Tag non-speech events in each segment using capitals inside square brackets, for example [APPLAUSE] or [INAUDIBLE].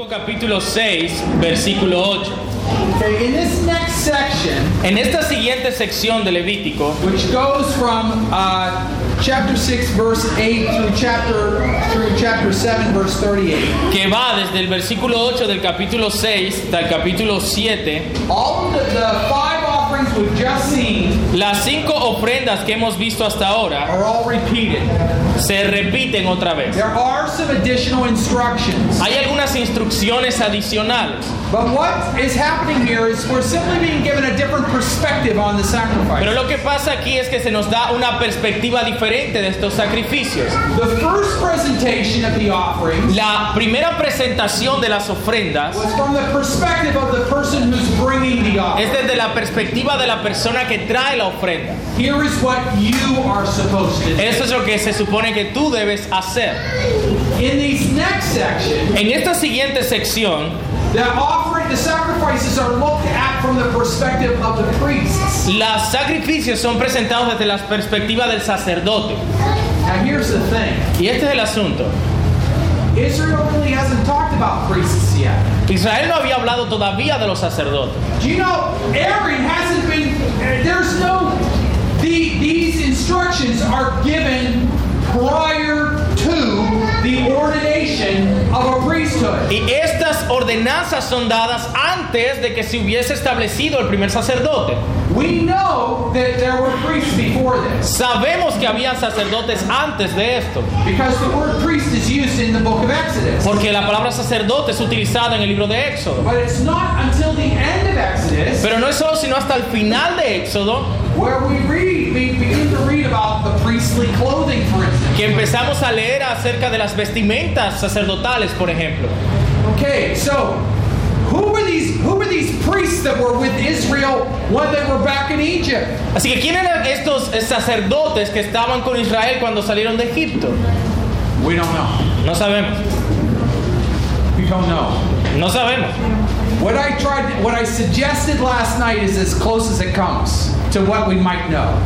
Levítico capítulo 6, versículo 8. Okay, in this next section, En esta siguiente sección de Levítico, which goes from uh, chapter 6, verse 8 through chapter through chapter 7, verse 38, que va desde el versículo 8 del capítulo 6 hasta el capítulo 7, all the, the five offerings we've just seen las cinco ofrendas que hemos visto hasta ahora se repiten otra vez. There are some additional instructions. Hay algunas instrucciones adicionales, pero lo que pasa aquí es que se nos da una perspectiva diferente de estos sacrificios. The first presentation of the offerings La primera presentación de las ofrendas es desde la perspectiva de la persona que trae la ofrenda. Here is what you are supposed to do. Eso es lo que se supone que tú debes hacer. In these next sections, En esta siguiente sección, the offering, the sacrifices are looked at from the perspective of the priests. los sacrificios son presentados desde la perspectiva del sacerdote. Now here's the thing. Y este es el asunto. Israel really hasn't talked about priests yet. Israel no había hablado todavía de los sacerdotes. Do you know Aaron hasn't been there's no the, these instructions are given prior to the ordination of a priesthood. Y estas ordenanzas son dadas antes de que se hubiese establecido el primer sacerdote. We know that there were priests before this Sabemos que había sacerdotes antes de esto, because the word priest is used in the book of Exodus. porque la palabra sacerdote es utilizada en el libro de Éxodo. But it's not until the end of Exodus Pero no es solo sino hasta el final de Éxodo where we read we begin to read about the priestly clothing for. Que empezamos a leer acerca de las vestimentas sacerdotales, por ejemplo. Okay, so who were these who were these priests that were with Israel when they were back in Egypt? Así que ¿quién eran estos sacerdotes que estaban con Israel cuando salieron de Egipto? We don't know. No sabemos, We don't know. no sabemos. What I tried what I suggested last night is as close as it comes to what we might know.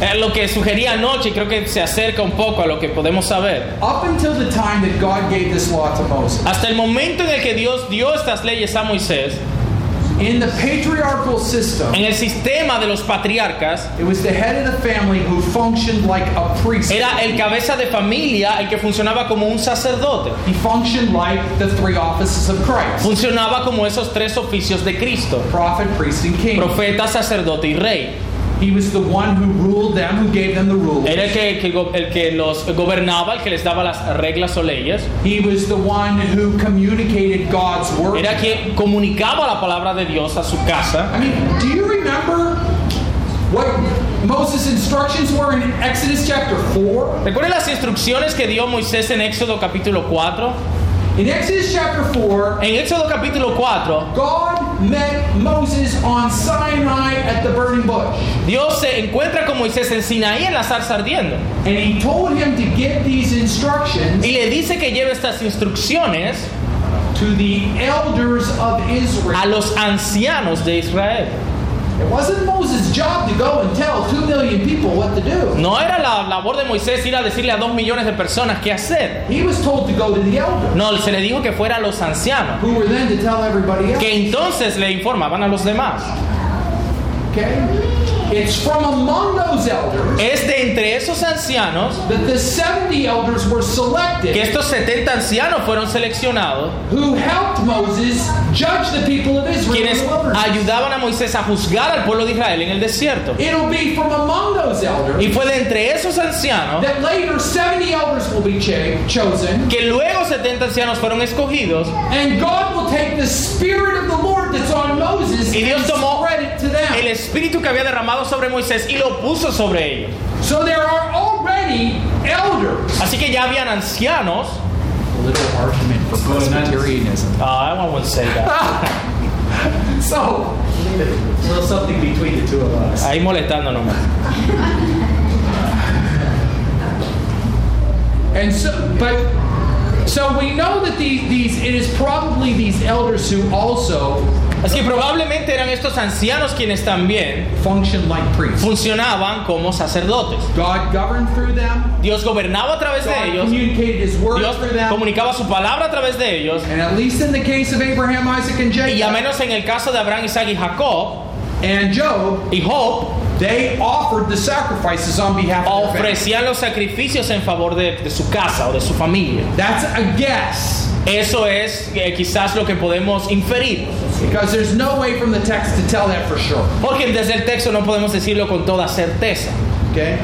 Eh, lo que sugería anoche y creo que se acerca un poco a lo que podemos saber. Up until the time that God gave this law to Moses, Hasta el momento en el que Dios dio estas leyes a Moisés, in the patriarchal system, en el sistema de los patriarcas, it was the head of the family who functioned like a priest. era el cabeza de familia el que funcionaba como un sacerdote. He functioned like the three offices of Christ Funcionaba como esos tres oficios de Cristo, prophet, priest, and king. profeta, sacerdote y rey. He was the one who ruled them, who gave them the rules. Era el que, el que los gobernaba, el que les daba las reglas o leyes. He was the one who communicated God's word. Era quien comunicaba la palabra de Dios a su casa. I mean, do you remember what Moses' instructions were in Exodus chapter 4? ¿Recuerden las instrucciones que dio Moisés en Éxodo capítulo 4? In Exodus chapter 4, En Éxodo capítulo 4, God met Moses on Sinai at the burning bush. Dios se encuentra con Moisés en Sinaí en la zarza ardiendo. And he told him to give these instructions Y le dice que lleve estas instrucciones to the elders of a Israel. los ancianos de Israel. It wasn't Moses' job to go and tell two million people what to do. No era la labor de Moisés ir a decirle a dos millones de personas qué hacer. He was told to go to the elders, No, se le dijo que fuera a los ancianos, who were then to tell everybody else. que entonces le informaban a los demás. Okay? It's from among those elders Es de entre esos ancianos that the 70 elders were que selected estos 70 ancianos fueron seleccionados, who helped Moses judge the people of Israel quienes ayudaban a Moisés a juzgar al pueblo de Israel en el desierto. It'll be from among those elders Y fue de entre esos ancianos that later 70 elders will be chosen, que luego 70 ancianos fueron escogidos and God will take the Spirit of the Lord that's on Moses Y Dios and tomó spread it to them. el espíritu que había derramado sobre Moisés y lo puso sobre ellos. So there are already elders. Así que ya habían ancianos. A little argument for Presbyterianism. Ah, I won't say that. [LAUGHS] So, a little something between the two of us. Ahí molestando nomás. And so, but, so we know that these, these, it is probably these elders who also Así que probablemente eran estos ancianos quienes también like funcionaban como sacerdotes. God governed through them. Dios gobernaba a través de ellos, communicated His word Dios through them. comunicaba su palabra a través de ellos, y a menos en el caso de Abraham, Isaac y Jacob and Job, y Job, they offered the sacrifices on behalf of ofrecían los sacrificios en favor de, de su casa o de su familia. That's a guess. Eso es eh, quizás lo que podemos inferir, Because there's no way from the text to tell that for sure. porque desde el texto no podemos decirlo con toda certeza, Okay?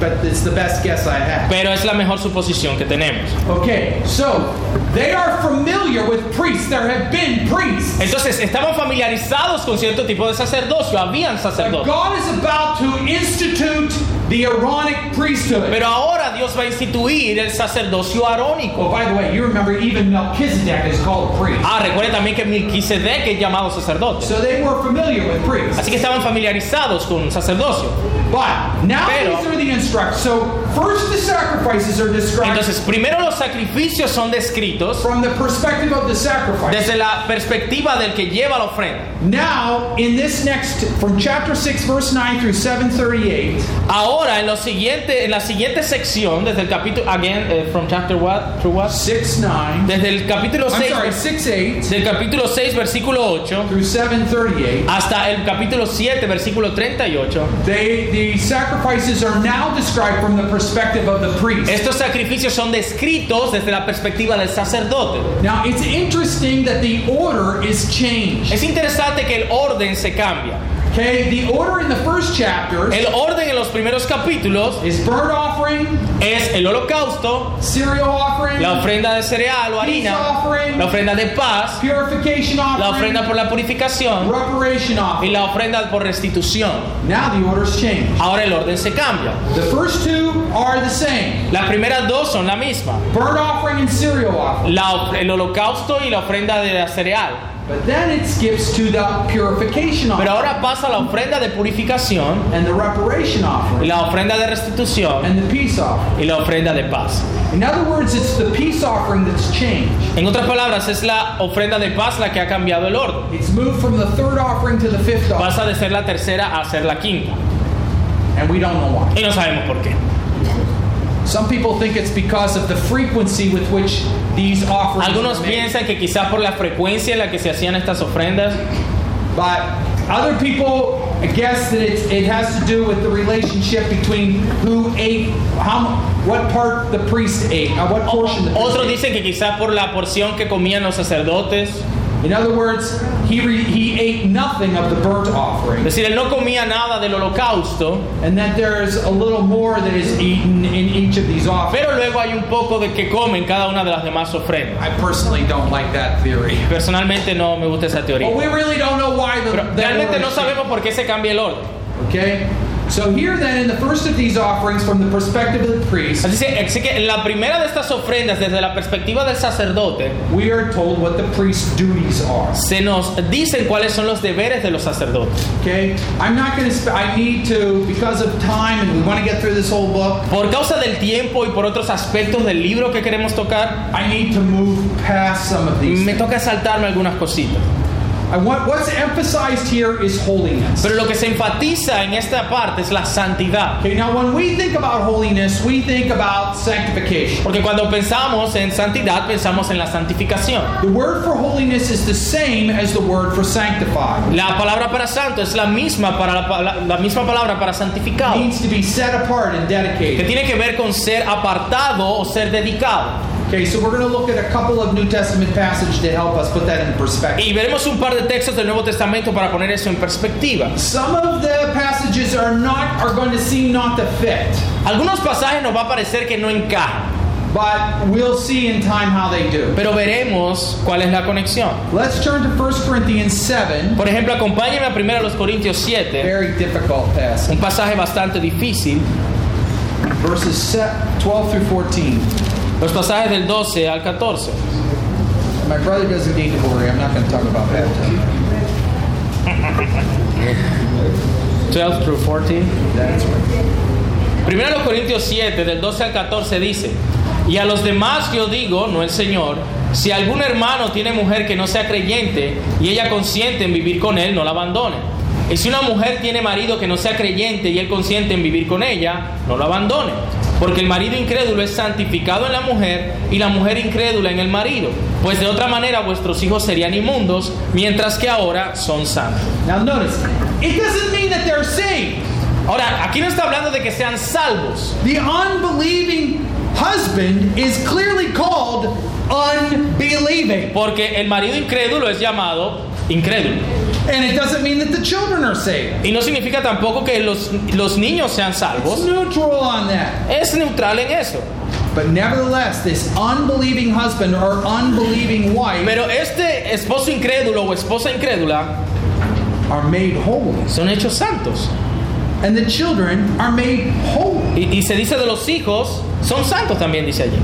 But it's the best guess I have. pero es la mejor suposición que tenemos. Okay, so they are familiar with priests. There have been priests. Entonces, estaban familiarizados con cierto tipo de sacerdocio, habían But sacerdotes. God is about to institute the Aaronic priesthood. Pero ahora Dios va a instituir el sacerdocio arónico. Oh, by the way, you remember even Melchizedek is called a priest. Ah, recuerden también que Melquisedec es llamado sacerdote. So they were familiar with priests. Así que estaban familiarizados con sacerdocio. But now Pero- these are the instructions. So first the sacrifices are described Entonces, primero los sacrificios son descritos from the perspective of the sacrifice. desde la perspectiva del que lleva la ofrenda. Now, in this next, from chapter 6, verse 9 through 738, Ahora, en, lo siguiente, en la siguiente sección, desde el capítulo, again, eh, from chapter what, through what? 6 9, Desde el capítulo I'm 6, sorry, 6 8 del capítulo 6, versículo 8, through 738, hasta el capítulo 7, versículo 38, they, the sacrifices are now described from the perspective of the priest. estos sacrificios son descritos desde la perspectiva del sacerdote. Now, it's interesting that the order is changed. Es interesante que el orden se cambia. Okay, the order in the first chapter El orden en los primeros capítulos is burnt offering, es el holocausto, cereal offering, la ofrenda de cereal o peace harina, offering, la ofrenda de paz, purification la offering, ofrenda por la purificación reparation y offering. la ofrenda por restitución. Now the order's changed. Ahora el orden se cambia. The first two are the same. Las primeras dos son la misma. burnt offering and cereal offering. La- el holocausto y la ofrenda de la cereal. But then it skips to the purification Pero offering ahora pasa la ofrenda de purificación, and the reparation y offering la ofrenda de restitución and the peace offering. y la ofrenda de paz. In other words, it's the peace offering that's changed. En otras palabras, es la ofrenda de paz la que ha cambiado el orden. It's moved from the third offering to the fifth offering, Pasa de ser la tercera a ser la quinta. and we don't know why. Y no sabemos por qué. Some people think it's because of the frequency with which these offerings Algunos are made. piensan que quizás por la frecuencia en la que se hacían estas ofrendas, But other people guess that it's, it has to do with the relationship between who ate, how, what part the priest ate, uh, what portion the priest otros ate. dicen que quizás por la porción que comían los sacerdotes, In other words, he, re, he ate nothing of the burnt es offering, decir, él no comía nada del holocausto, and that there's a little more that is eaten in each of these offerings. pero luego hay un poco de que comen cada una de las demás ofrendas. I personally don't like that theory. Personalmente no me gusta esa But teoría. we really don't know why the, Pero realmente no sabemos por qué se cambia el orden. Okay? So here then, in the first of these offerings, from the perspective of the priest, Así que, así que en la primera de estas ofrendas, desde la perspectiva del sacerdote, we are told what the priest's duties are. se nos dicen cuáles son los deberes de los sacerdotes. Okay? I'm not going to, I need to, because of time, and we want to get through this whole book, Por causa del tiempo y por otros aspectos del libro que queremos tocar, I need to move past some of these. me toca saltarme algunas cositas. I want, what's emphasized here is holiness. Pero lo que se enfatiza en esta parte es la santidad. Okay, now when we think about holiness, we think about sanctification. Porque cuando pensamos en santidad, pensamos en la santificación. The word for holiness is the same as the word for sanctified. La palabra para santo es la misma, para la, la- la misma palabra para It santificado, means to be set apart and que dedicated. tiene que ver con ser apartado o ser dedicado. Okay, so we're going to look at a couple of New Testament passages to help us put that in perspective. Y veremos un par de textos del Nuevo Testamento para poner eso en perspectiva. Some of the passages are not are going to seem not to fit, Algunos pasajes nos va a parecer que no encajan, but we'll see in time how they do. pero veremos cuál es la conexión. Let's turn to 1 Corinthians 7. Por ejemplo, acompáñenme a 1 los Corintios 7, Very difficult passage. un pasaje bastante difícil, Verses 12 through 14. Los pasajes del 12 al 14. My brother doesn't need to worry. I'm not going to talk about baptism. 12 through 14. That's right. Primero los Corintios 7, del 12 al 14 dice, y a los demás yo digo, no el Señor, Si algún hermano tiene mujer que no sea creyente y ella consiente en vivir con él, no la abandone. Y si una mujer tiene marido que no sea creyente y él consiente en vivir con ella, no lo abandone. Porque el marido incrédulo es santificado en la mujer y la mujer incrédula en el marido. Pues de otra manera vuestros hijos serían inmundos, mientras que ahora son santos. Now notice, it doesn't mean that they're saved. Ahora, aquí no está hablando de que sean salvos. The unbelieving husband is clearly called unbelieving. Porque el marido incrédulo es llamado incrédulo. And it doesn't mean that the children are saved. Y no significa tampoco que los, los niños sean salvos. It's neutral on that. Es neutral en eso. But nevertheless, this unbelieving husband or unbelieving wife Pero este esposo incrédulo o esposa incrédula are made holy. son hechos santos. And the children are made holy. Y, y se dice de los hijos, son santos también, dice allí.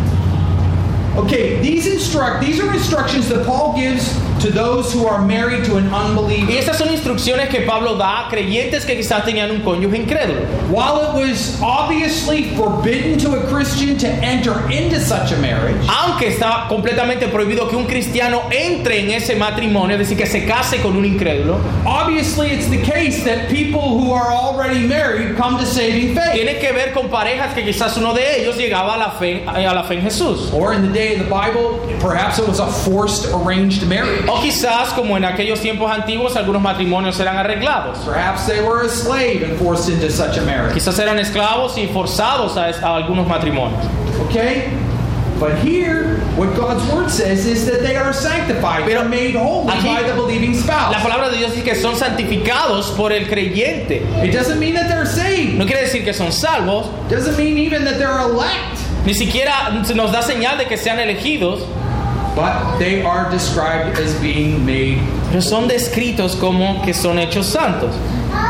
Okay, these instruct these are instructions that Paul gives to those who are married to an Y unbeliever. estas son instrucciones que Pablo da a creyentes que quizás tenían un cónyuge incrédulo. While it was obviously forbidden to a Christian to enter into such a marriage, Aunque está completamente prohibido que un cristiano entre en ese matrimonio, es decir, que se case con un incrédulo, obviously it's the case that people who are already married come to saving faith. tiene que ver con parejas que quizás uno de ellos llegaba a la fe, a la fe en Jesús. Or in the day of the Bible, perhaps it was a forced arranged marriage. O quizás, como en aquellos tiempos antiguos, algunos matrimonios eran arreglados. Perhaps they were a slave and forced into such a marriage. Quizás eran esclavos y forzados a, a algunos matrimonios. Okay? But here, what God's word says is that they are sanctified. They are made holy Aquí- by the believing La spouse. palabra de Dios dice que son santificados por el creyente. It doesn't mean that they're saved. No quiere decir que son salvos, Doesn't mean even that they're elect. ni siquiera nos da señal de que sean elegidos, But they are described as being made pero son descritos como que son hechos santos,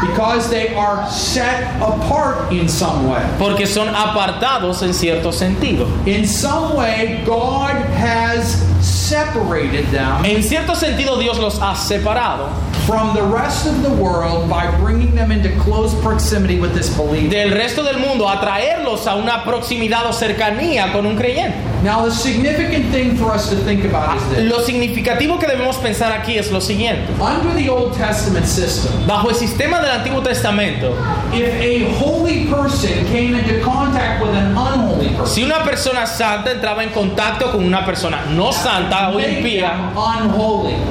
because they are set apart in some way. porque son apartados en cierto sentido. In some way, God has separated them En cierto sentido Dios los ha separado from the rest of the world by bringing them into close proximity with this believer. del resto del mundo, a traerlos a una proximidad o cercanía con un creyente. Now, the significant thing for us to think about is this. Lo significativo que debemos pensar aquí es lo siguiente. Under the Old Testament system, Bajo el sistema del Antiguo Testamento, if a holy person came into contact with an unholy person, si una persona santa entraba en contacto con una persona no santa make impía,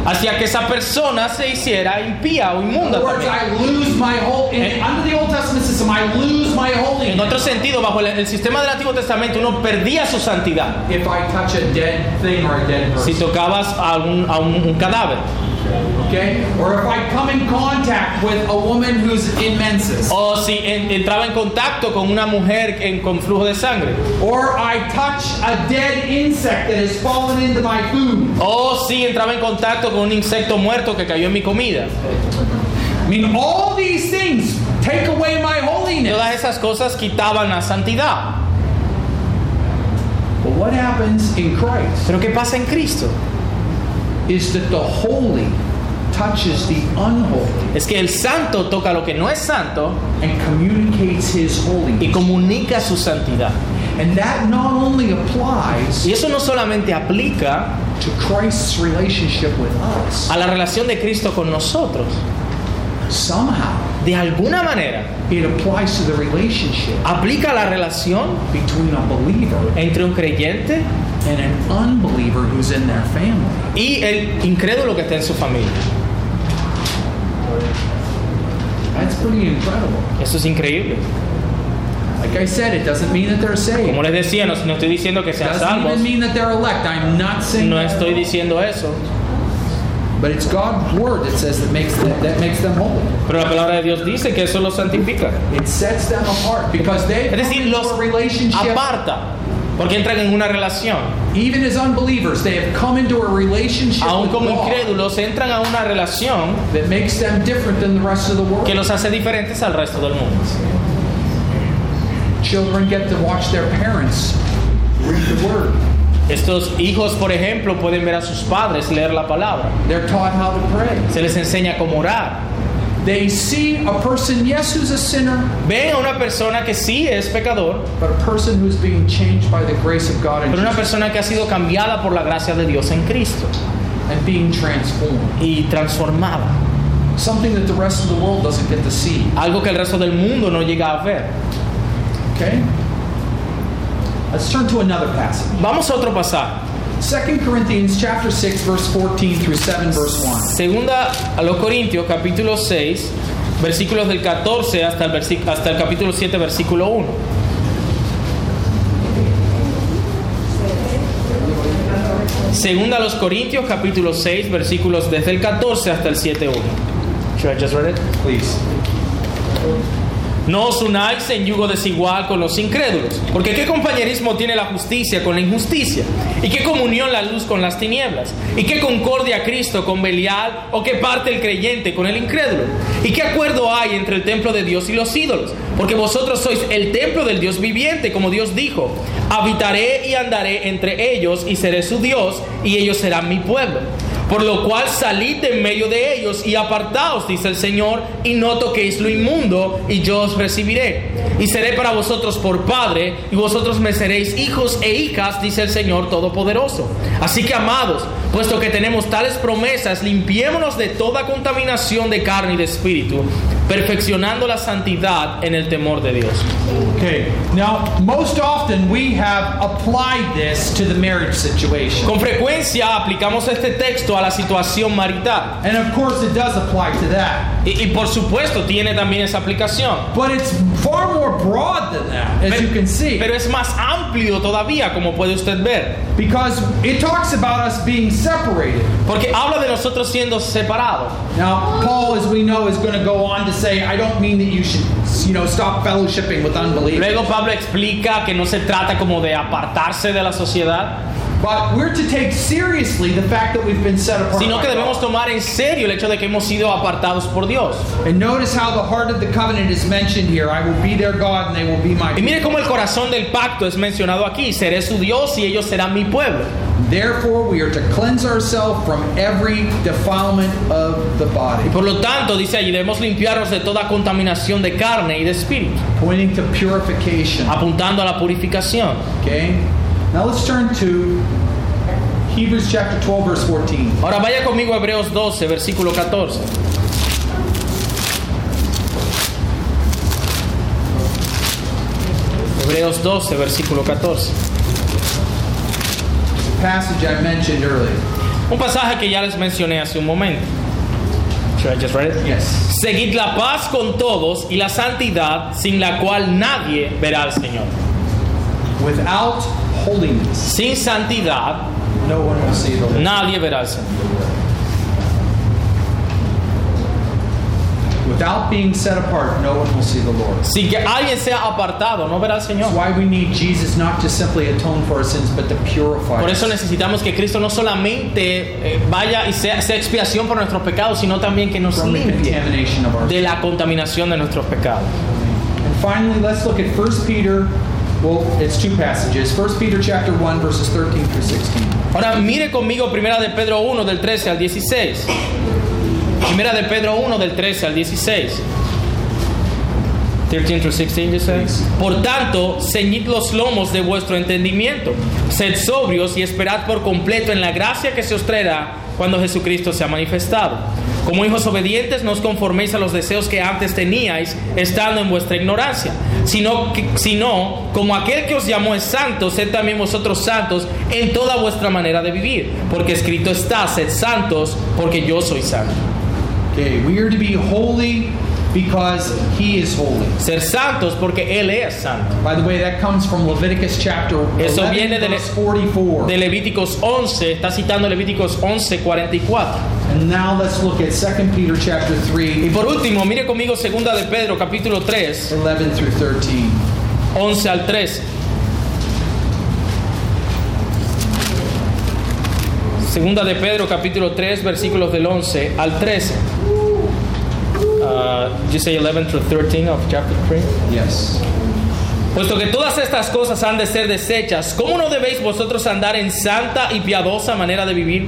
hacía que esa persona se hiciera impía o In inmunda Eh. En otro sentido, bajo el, el sistema del Antiguo Testamento, uno perdía su santidad. If I touch a dead thing or a dead si tocabas a un, a un- un cadáver. Okay, or if I come in contact with a woman who's in menses, O si en- entraba en contacto con una mujer en- con flujo de sangre. or I touch a dead insect that has fallen into my food. O si entraba en contacto con un insecto muerto que cayó en mi comida. I mean, all these things take away my holiness. Todas esas cosas quitaban la santidad. But what happens in Christ Pero ¿qué pasa en Cristo? Is that the holy touches the unholy Es que el santo toca lo que no es santo and communicates his y holiness. comunica su santidad. And that not only applies Y eso no solamente aplica to Christ's relationship with us, a la relación de Cristo con nosotros. somehow De alguna manera, it applies to the relationship aplica a la relación between a believer entre un creyente and an unbeliever who's in their family. y el incrédulo que está en su familia. That's pretty incredible. Eso es increíble. Like I said, it doesn't mean that they're saved. Como les decía, no, no estoy diciendo que It sean doesn't salvos. even mean that they're elect. I'm not saying No estoy diciendo eso. But it's God's word that says that makes them, that makes them holy. Pero la palabra de Dios dice que eso los santifica. It sets them apart because they Es decir, los relationship. aparta. Porque entran en una relación. Even as unbelievers, they have come into a relationship Aún como incrédulos, entran a una relación that makes them different than the rest of the world. que los hace diferentes al resto del mundo. Children get to watch their parents read the word. Estos hijos, por ejemplo, pueden ver a sus padres leer la palabra. They're taught how to pray. Se les enseña cómo orar. They see a person, yes, who's a sinner, ven a una persona que sí es pecador, but a person who's being changed by the grace of God and, pero una persona que ha sido cambiada por la gracia de Dios en Cristo and being transformed. y transformada. Something that the rest of the world doesn't get to see. Algo que el resto del mundo no llega a ver. Okay? Let's turn to another passage. Vamos a otro pasaje. 2 Corinthians chapter 6 verse 14 through 7 verse 1. Segunda a los Corintios, capítulo 6, versículos del 14 hasta el, versi- hasta el capítulo 7, versículo 1. Segunda a los Corintios, capítulo 6, versículos desde el 14 hasta el 7, 1. Should I just read it? Please. No os unáis en yugo desigual con los incrédulos, porque qué compañerismo tiene la justicia con la injusticia, y qué comunión la luz con las tinieblas, y qué concordia Cristo con Belial, o qué parte el creyente con el incrédulo, y qué acuerdo hay entre el templo de Dios y los ídolos, porque vosotros sois el templo del Dios viviente, como Dios dijo, habitaré y andaré entre ellos, y seré su Dios, y ellos serán mi pueblo. Por lo cual salid de medio de ellos y apartaos, dice el Señor, y no toquéis lo inmundo, y yo os recibiré. Y seré para vosotros por Padre, y vosotros me seréis hijos e hijas, dice el Señor Todopoderoso. Así que, amados, puesto que tenemos tales promesas, limpiémonos de toda contaminación de carne y de espíritu, perfeccionando la santidad en el temor de Dios. Okay. Now, most often we have applied this to the marriage situation. Con frecuencia aplicamos este texto a la situación marital. And of course it does apply to that. Y, y por supuesto tiene también esa aplicación. But it's far more broad than that, as you can see. Pero es más amplio todavía, como puede usted ver. Because it talks about us being separated. Porque habla de nosotros siendo separados. Now, Paul, as we know, is going to go on to say, I don't mean that you should, you know, stop fellowshipping with unbelievers. Luego Pablo explica que no se trata como de apartarse de la sociedad, But we're to take seriously the fact that we've been set apart. sino que debemos tomar en serio el hecho de que hemos sido apartados por Dios. And notice how the heart of the covenant is mentioned here. I will be their God and they will be my Y mire cómo el corazón del pacto es mencionado aquí. Seré su Dios y ellos serán mi pueblo. Therefore, we are to cleanse ourselves from every defilement of the body, Por lo tanto, dice allí, debemos limpiarnos de toda contaminación de carne y de espíritu, pointing to purification. apuntando a la purificación. Okay? Now let's turn to Hebrews chapter 12, verse 14. Ahora vaya conmigo a Hebreos 12, versículo 14. Hebreos 12, versículo 14. Passage I mentioned earlier. Un pasaje que ya les mencioné hace un momento. Should I just read it? Yes. Seguid la paz con todos y la santidad sin la cual nadie verá al Señor. Without holiness, Sin santidad no one will see the Lord. nadie verá al Señor. Without being set apart, no one will see the Lord. Sin que alguien sea apartado, no verá al That's Señor. why we need Jesus not to simply atone for our sins, but to purify Por eso necesitamos que Cristo no solamente eh, vaya y sea, sea expiación por nuestros pecados, sino también que nos limpie de la contaminación de nuestros pecados. And finally, let's look at 1 Peter. Well, it's two passages. 1 Peter chapter 1, verses 13 through 16. Ahora mire conmigo primera de Pedro 1 del 13 al 16. Primera de Pedro 1 del 13 al 16. 13 through 16, you say? Please. Por tanto, ceñid los lomos de vuestro entendimiento, sed sobrios y esperad por completo en la gracia que se os traerá cuando Jesucristo sea manifestado. Como hijos obedientes, no os conforméis a los deseos que antes teníais, estando en vuestra ignorancia, sino, que- sino como aquel que os llamó es santo, sed también vosotros santos en toda vuestra manera de vivir, porque escrito está, sed santos, porque yo soy santo. Okay, we are to be holy because he is holy. Ser santos porque Él es santo. By the way, that comes from Leviticus chapter Eso 11, viene de, verse 44. de Levíticos 11, está citando Levíticos 11, 44. And now let's look at 2 Peter chapter Y 3, por último, mire conmigo segunda de Pedro, capítulo 3, 11 through 13. 11 al 13. Segunda de Pedro, capítulo 3, versículos del 11 al 13. Uh, did you say 11 through 13 of chapter 3? Yes. Puesto que todas estas cosas han de ser desechas, ¿cómo no debéis vosotros andar en santa y piadosa manera de vivir?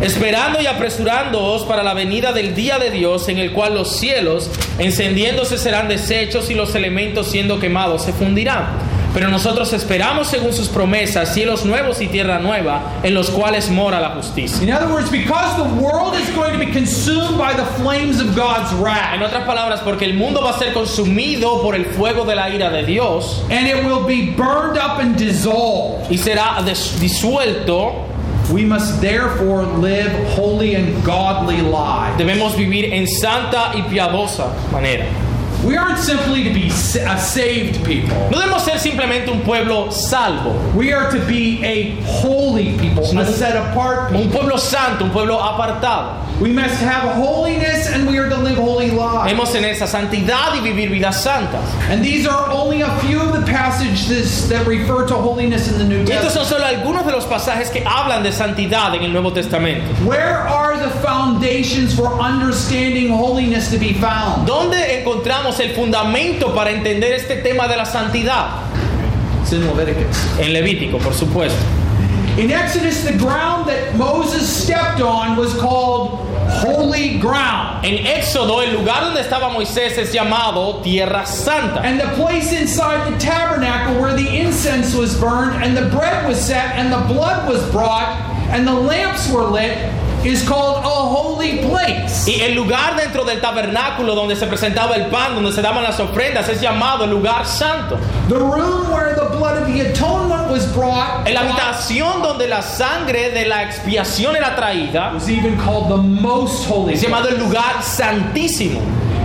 esperando y apresurándoos para la venida del día de Dios, en el cual los cielos encendiéndose serán deshechos y los elementos siendo quemados se fundirán. Pero nosotros esperamos según sus promesas cielos nuevos y tierra nueva, en los cuales mora la justicia. In other words, because the world is going to be consumed by the flames of God's En wrath, otras palabras, porque el mundo va a ser consumido por el fuego de la ira de Dios and it will be burned up and dissolved, y será disuelto, we must therefore live holy and godly lives. debemos vivir en santa y piadosa manera. We aren't simply to be a saved people. No debemos ser simplemente un pueblo salvo, We are to be a holy people, a set apart un pueblo santo, un pueblo apartado. We must have holiness and we are to live holy lives. Debemos tener esa santidad y vivir vidas santas. And these are only a few of the passages that refer to holiness in the New Y estos Testament. son solo algunos de los pasajes que hablan de santidad en el Nuevo Testamento. Where are the foundations for understanding holiness to be found? ¿Dónde encontramos el fundamento para entender este tema de la santidad? It's in Leviticus. En Levítico, por supuesto. In Exodus, the ground that Moses stepped on was called holy ground. En Éxodo, el lugar donde estaba Moisés es llamado Tierra Santa. And the place inside the tabernacle where the incense was burned and the bread was set and the blood was brought and the lamps were lit is called a holy place. Y el lugar dentro del tabernáculo donde se presentaba el pan, donde se daban las ofrendas, es llamado el lugar santo. The room where the blood of the atonement was brought la habitación donde la sangre de la expiación era traída, was even called the most holy es llamado el lugar santísimo.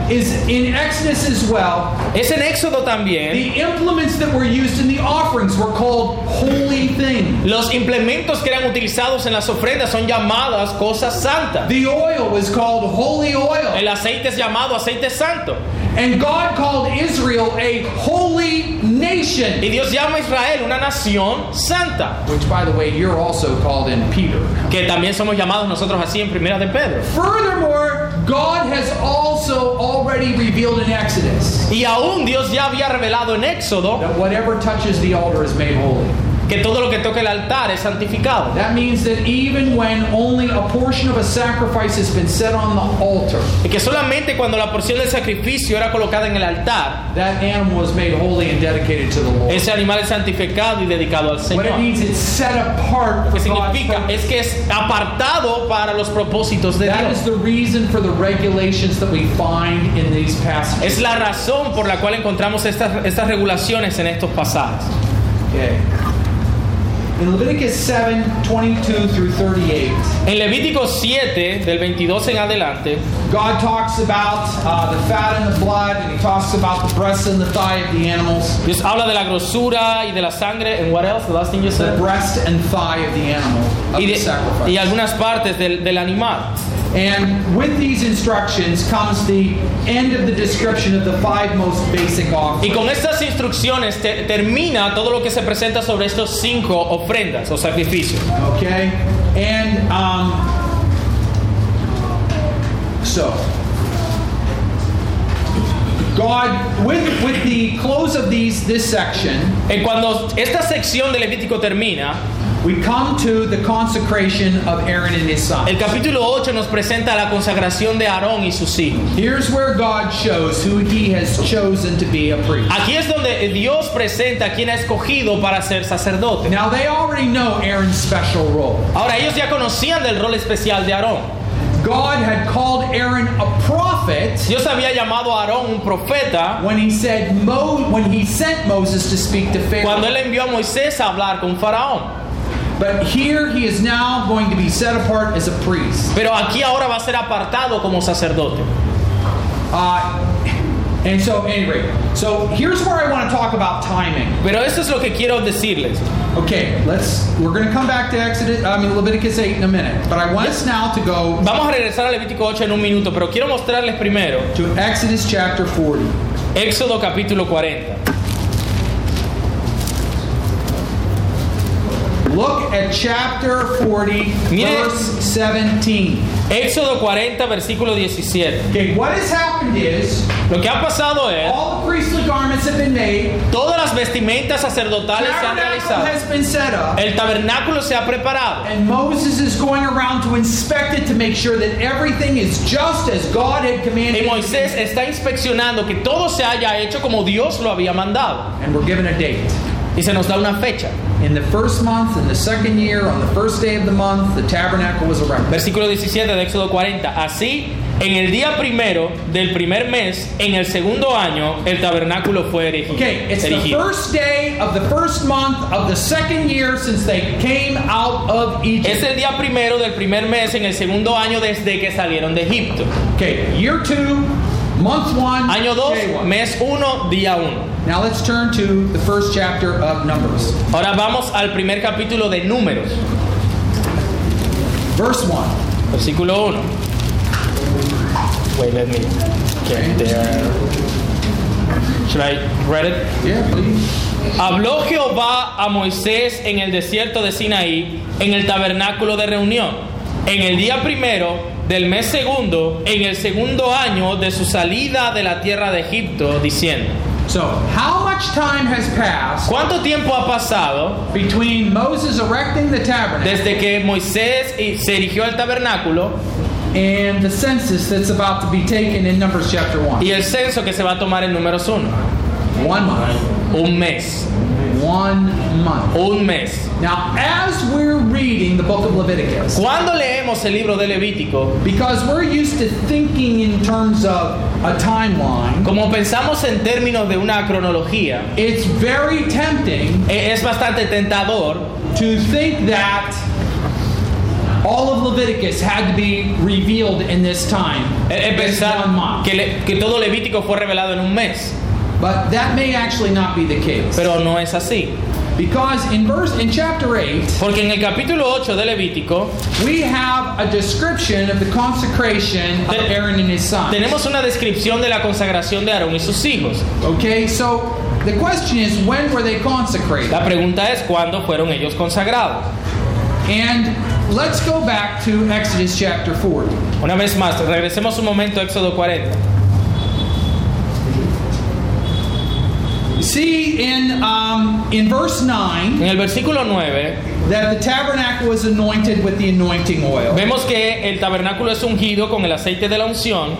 Is in Exodus as well. Es en Éxodo también. The implements that were used in the offerings were called holy things. Los implementos que eran utilizados en las ofrendas son llamadas cosas santas. The oil was called holy oil. El aceite es llamado aceite santo. And God called Israel a holy nation. Y Dios llama a Israel una nación santa. Which, by the way, you're also called in Peter. Que también somos llamados nosotros así en Primera de Pedro. Furthermore, God has also already revealed in Exodus Y aún Dios ya había revelado en Éxodo that whatever touches the altar is made holy. Que todo lo que toque el altar es santificado. That means that even when only a portion of a sacrifice has been set on the altar, Y que solamente cuando la porción del sacrificio era colocada en el altar, that animal is made holy and dedicated to the Lord. ese animal es santificado y dedicado al What it Señor. means, it's set apart for que significa es que es apartado para los propósitos de That Dios. is the reason for the regulations that we find in these passages. Es la razón por la cual encontramos estas, estas regulaciones en estos pasajes. Okay. In Leviticus 7 22 through 38, En Levítico 7, del 22 en adelante, God talks about uh, the fat and the blood, and He talks about the breast and the thigh of the animals. Dios habla de la grosura y de la sangre. And what else? The last thing you The said? breast and thigh of the animal of Y, the de- sacrifice. y algunas partes del, del animal. And with these instructions comes the end of the description of the five most basic offerings. Y con estas instrucciones te- termina todo lo que se presenta sobre estos cinco ofrendas o sacrificios. Okay? And um, so, God, with, with the close of these this section, En cuando esta sección de Levítico termina, we come to the consecration of Aaron and his sons. el capítulo 8 nos presenta la consagración de Aarón y sus hijos. Here's where God shows who he has chosen to be a priest. Aquí es donde Dios presenta a quien ha escogido para ser sacerdote. Now, they already know Aaron's special role. Ahora, ellos ya conocían del rol especial de Aarón. God had called Aaron a prophet Dios había llamado a Aarón un profeta when he said Mo, when he sent Moses to speak to cuando él Pharaoh. envió a Moisés a hablar con Faraón. But here he is now going to be set apart as a priest. Pero aquí ahora va a ser apartado como sacerdote. Uh, and so, anyway, so here's where I want to talk about timing. Pero eso es lo que quiero decirles. Okay, let's. We're going to come back to Exodus. I mean Leviticus 8 in a minute, but I want us now to go Vamos a regresar a Levítico 8 en un minuto, pero quiero mostrarles primero to Exodus chapter 40. Éxodo capítulo 40. Look at chapter 40, Mire- verse 17. Éxodo 40, versículo 17. Okay, what has happened is Lo que ha pasado es, all the priestly garments have been made, todas las vestimentas sacerdotales se han realizado. has been set up, El tabernáculo se ha preparado. and Moses is going around to inspect it to make sure that everything is just as God had commanded. Y Moisés está inspeccionando que todo se haya hecho como Dios lo había mandado. And we're given a date. Y se nos da una fecha. In the first month, in the second year, on the first day of the month, the tabernacle was erected. Versículo 17 de Éxodo 40. Así, en el día primero del primer mes, en el segundo año, el tabernáculo fue erigido. Okay, it's the first day of the first month of the second year since they came out of Es Egypt. el día primero del primer mes en el segundo año desde que salieron de Egipto. Okay, year two, month one, Año 2, day one. mes 1, día 1. Now let's turn to the first chapter of Numbers, Ahora vamos al primer capítulo de Números, verse one. versículo 1. Wait, let me get there. Should I read it? Yeah, please. Habló Jehová a Moisés en el desierto de Sinaí, en el tabernáculo de reunión, en el día primero del mes segundo, en el segundo año de su salida de la tierra de Egipto, diciendo, So, how much time has passed ¿cuánto tiempo ha pasado between Moses erecting the tabernacle desde que Moisés se erigió el tabernáculo and the census that's about to be taken in Numbers chapter one? y el censo que se va a tomar en números 1? One month. Un mes, One month. un mes. Now, as we're reading the book of Leviticus, Cuando leemos el libro de Levítico, because we're used to thinking in terms of a timeline, como pensamos en términos de una cronología, it's very tempting e- es bastante tentador to think that all of Leviticus had to be revealed in this time. Es This pensar que, le- que todo Levítico fue revelado en un mes, But that may actually not be the case. pero no es así. Because in verse in chapter 8, Porque en el capítulo 8 de Levítico we have a description of the consecration of Ten- Aaron and his sons. tenemos una descripción de la consagración de Aarón y sus hijos. Okay, so the question is when were they consecrated? La pregunta es cuándo fueron ellos consagrados. And let's go back to Exodus chapter 40. Una vez más, regresemos un momento a Éxodo 40. See in um, in verse 9 En el versículo 9 that the tabernacle was anointed with the anointing oil. vemos que el tabernáculo es ungido con el aceite de la unción.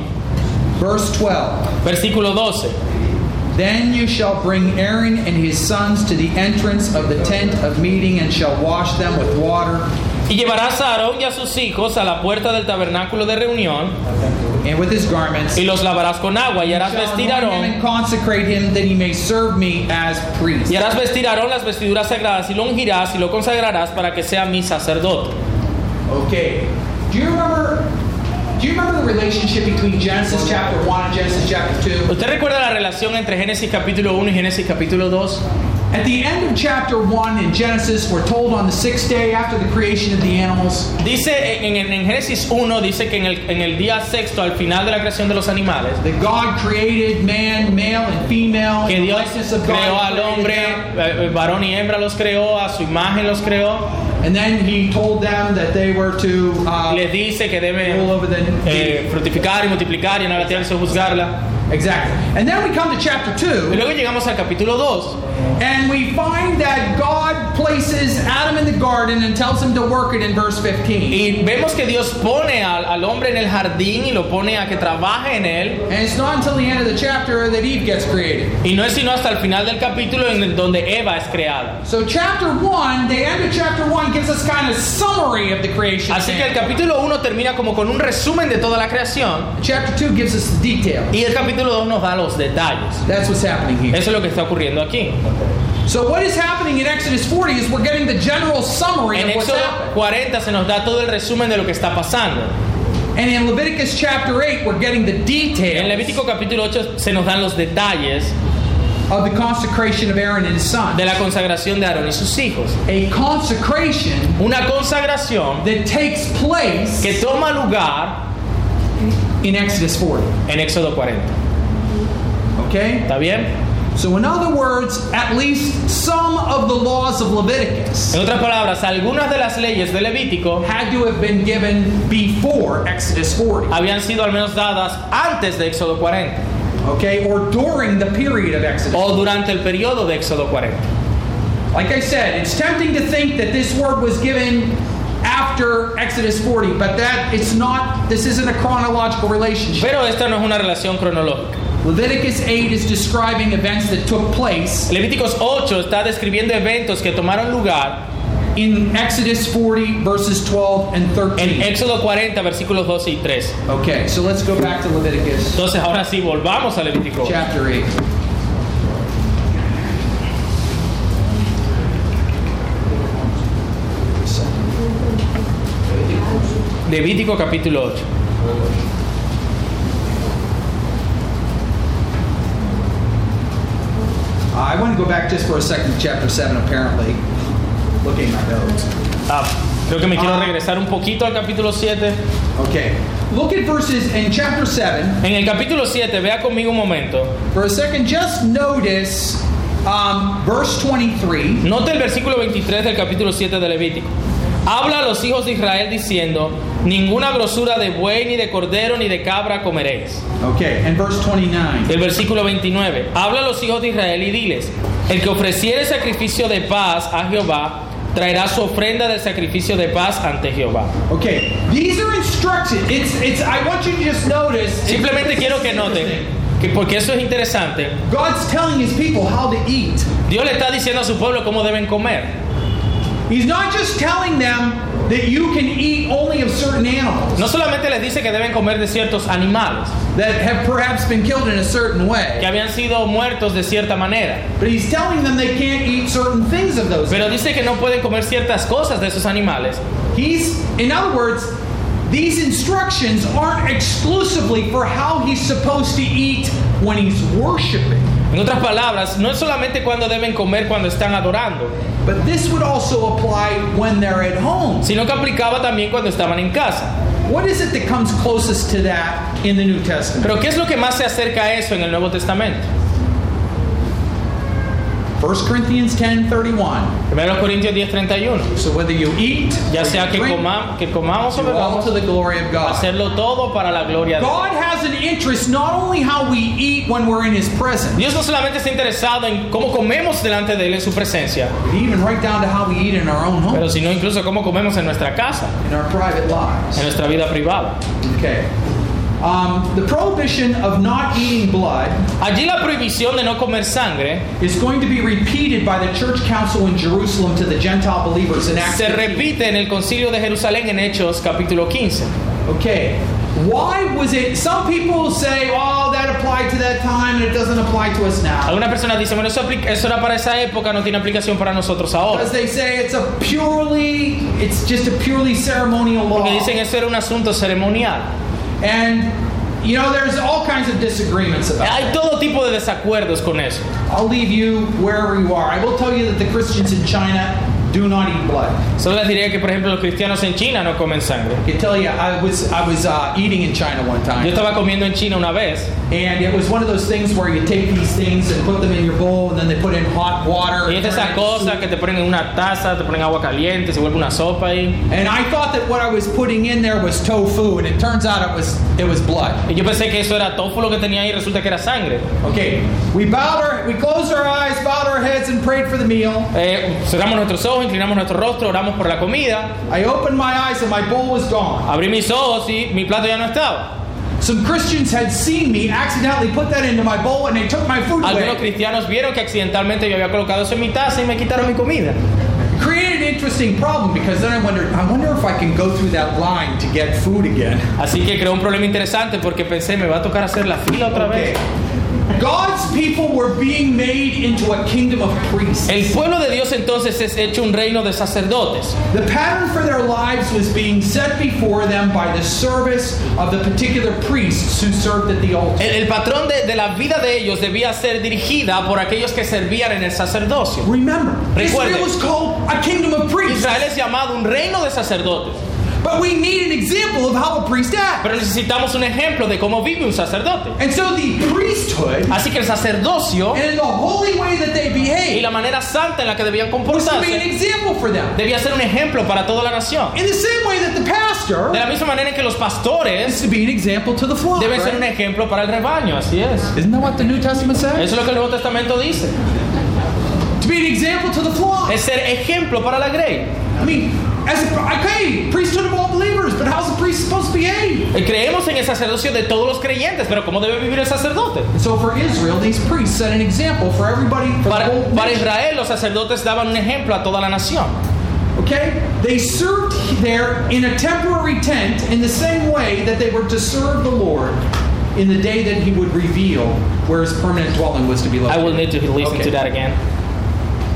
Verse 12. Versículo 12. Then you shall bring Aaron and his sons to the entrance of the tent of meeting and shall wash them with water Y llevarás a Aarón y a sus hijos a la puerta del tabernáculo de reunión and with his garments. y los lavarás con agua y harás vestir a Aarón y harás vestir a Aarón las vestiduras sagradas y lo ungirás y lo consagrarás para que sea mi sacerdote. Okay. Do you remember do you remember the relationship between Genesis chapter 1 and Genesis chapter 2? ¿Usted recuerda la relación entre Génesis capítulo 1 y Génesis capítulo 2? At the end of chapter 1 in Genesis, we're told on the sixth day after the creation of the animals, Dice en, en- en Génesis 1 dice que en el, en el día sexto al final de la creación de los animales that God created man, male and female, que Dios creó al hombre, eh, eh, varón y hembra los creó, a su imagen los creó, And then he told them that they were to uh, les dice que deben eh, fructificar y multiplicar y en la tierra y juzgarla. Exactly. And then we come to chapter Y 2, luego llegamos al capítulo 2 and we find that God places Adam in the garden and tells him to work it in verse 15. y vemos que Dios pone al, al hombre en el jardín y lo pone a que trabaje en él. And it's not until the end of the chapter that Eve gets created. Y no es sino hasta el final del capítulo en donde Eva es creada. So chapter 1, the end of chapter 1 gives us kind of summary of the creation. Así que el capítulo 1 termina como con un resumen de toda la creación Chapter 2 gives us the detail. y el capítulo 2 nos da los detalles. That's what's happening here. Eso es lo que está ocurriendo aquí. So what is happening in Exodus 40 is we're getting the general summary En of what's Éxodo happening. 40 se nos da todo el resumen de lo que está pasando. And in Leviticus chapter 8, we're getting the En details Levítico capítulo 8 se nos dan los detalles of the consecration of Aaron and his sons. de la consagración de Aarón y sus hijos. A consecration Una consagración that takes place que toma lugar in Exodus 40. en Éxodo 40. Okay? ¿Está bien? So, in other words, at least some of the laws of Leviticus En otras palabras, algunas de las leyes de Levítico had to have been given before Exodus 40, habían sido al menos dadas antes de Éxodo 40 okay, or during the period of Exodus. o durante el periodo de Éxodo 40. Like I said, it's tempting to think that this word was given after Exodus 40, but that it's not, this isn't a chronological relationship. Pero esta no es una relación cronológica. Leviticus 8 is describing events that took place Levíticos 8 está describiendo eventos que tomaron lugar in Exodus 40, verses 12 and en 13. Éxodo 40, versículos 12 y 13. Okay, so let's go back to Leviticus Entonces ahora sí, volvamos a Levítico. chapter 8. Levítico capítulo 8. Want to go back just for a second to chapter 7, apparently. Looking at my notes. Ah, creo que me quiero regresar un poquito al capítulo 7. Okay. Look at verses in chapter 7. En el capítulo 7, vea conmigo un momento. For a second, just notice um, verse 23. Note el versículo 23 del capítulo 7 de Levítico. Habla a los hijos de Israel diciendo, ninguna grosura de buey, ni de cordero, ni de cabra comeréis. Okay, and verse 29. El versículo 29. Habla a los hijos de Israel y diles, el que ofreciere sacrificio de paz a Jehová, traerá su ofrenda de sacrificio de paz ante Jehová. Okay, these are instructions. It's, it's, I want you to just notice. Simplemente quiero que noten, que porque eso es interesante, God's telling his people how to eat. Dios le está diciendo a su pueblo cómo deben comer. He's not just telling them that you can eat only of certain animals No solamente les dice que deben comer de ciertos animales, that have perhaps been killed in a certain way. que habían sido muertos de cierta manera, but he's telling them they can't eat certain things of those. pero dice que no pueden comer ciertas cosas de esos animales. He's, in other words, these instructions aren't exclusively for how he's supposed to eat when he's worshiping, En otras palabras, no es solamente cuando deben comer cuando están adorando, but this would also apply when they're at home. sino que aplicaba también cuando estaban en casa. What is it that comes closest to that in the New Testament? Pero ¿qué es lo que más se acerca a eso en el Nuevo Testamento? 1 Corinthians 10 31. 1 Corintios 10:31. So whether you eat, Ya sea que, drink, coma- que comamos o bebamos, hacerlo todo para la gloria de Dios. God has an interest not only how we eat when we're in His presence, Dios no solamente está interesado en cómo comemos delante de Él en su presencia, even right down to how we eat in our own home, pero sino incluso cómo comemos en nuestra casa, in our private lives. en nuestra vida privada. Okay. Um, the prohibition of not eating blood Allí la prohibición de no comer sangre is going to be repeated by the church council in Jerusalem to the Gentile believers in Acts. se repite en el concilio de Jerusalén en Hechos capítulo 15. Okay. Why was it? Some people say, "Oh, that applied to that time, and it doesn't apply to us now." Algunas personas dicen, bueno, eso, eso era para esa época, no tiene aplicación para nosotros ahora. Because they say it's a purely, it's just a purely ceremonial law. Porque dicen eso era un asunto ceremonial. And you know, there's all kinds of disagreements about. Hay it. todo tipo de desacuerdos con eso. I'll leave you wherever you are. I will tell you that the Christians in China do not eat blood. Solo les diría que, por ejemplo, los cristianos en China no comen sangre. I can tell you, I was I was uh, eating in China one time. Yo estaba comiendo en China una vez and it was one of those things where you take these things and put them in your bowl, and then they put in hot water. y es de turn it esas into cosas soup. que te ponen en una taza, te ponen agua caliente, se vuelve una sopa ahí. And I thought that what I was putting in there was tofu, and it turns out it was it was blood. Y yo pensé que eso era tofu lo que tenía ahí, resulta que era sangre. Okay, we bowed our, we closed our eyes, bowed our heads, and prayed for the meal. Eh, cerramos nuestros ojos, inclinamos nuestro rostro, oramos por la comida. I opened my eyes, and my bowl was gone. Abrí mis ojos y mi plato ya no estaba. Some Christians had seen me accidentally put that into my bowl, and they took my food Algunos away. cristianos vieron que accidentalmente yo había colocado eso en mi taza y me quitaron mi comida. It created an interesting problem because then I wondered, I wonder if I can go through that line to get food again. Así que creó un problema interesante porque pensé, me va a tocar hacer la fila otra Okay. vez. God's people were being made into a kingdom of priests. El pueblo de Dios entonces es hecho un reino de sacerdotes. The pattern for their lives was being set before them by the service of the particular priests who served at the altar. El, el patrón de, de la vida de ellos debía ser dirigida por aquellos que servían en el sacerdocio. Remember, Recuerde. Israel was called a kingdom of priests. Israel es llamado un reino de sacerdotes. But we need an example of how a priest acts. Pero necesitamos un ejemplo de cómo vive un sacerdote. And so the priesthood Así que el sacerdocio and in the holy way that they y behave la manera santa en la que debían be an comportarse example for them. debía ser un ejemplo para toda la nación. In the same way that the De pastor la misma manera en que los pastores to be an example to the flock. deben ser un ejemplo para el rebaño, así es. Isn't that what the New Testament says? Eso es lo que el Nuevo Testamento dice. To be an example to the flock. Es ser ejemplo para la grey. I mean, as a, okay, priesthood of all believers, but how's a priest supposed to behave? Eh, Creemos en el sacerdocio de todos los creyentes, pero ¿cómo debe vivir el sacerdote? So for Israel, these priests set an example for everybody. For Para, para. Israel los sacerdotes daban un ejemplo a toda la nación. Okay? They served there in a temporary tent in the same way that they were to serve the Lord in the day that He would reveal where His permanent dwelling was to be located. I will need to listen Okay. to that again.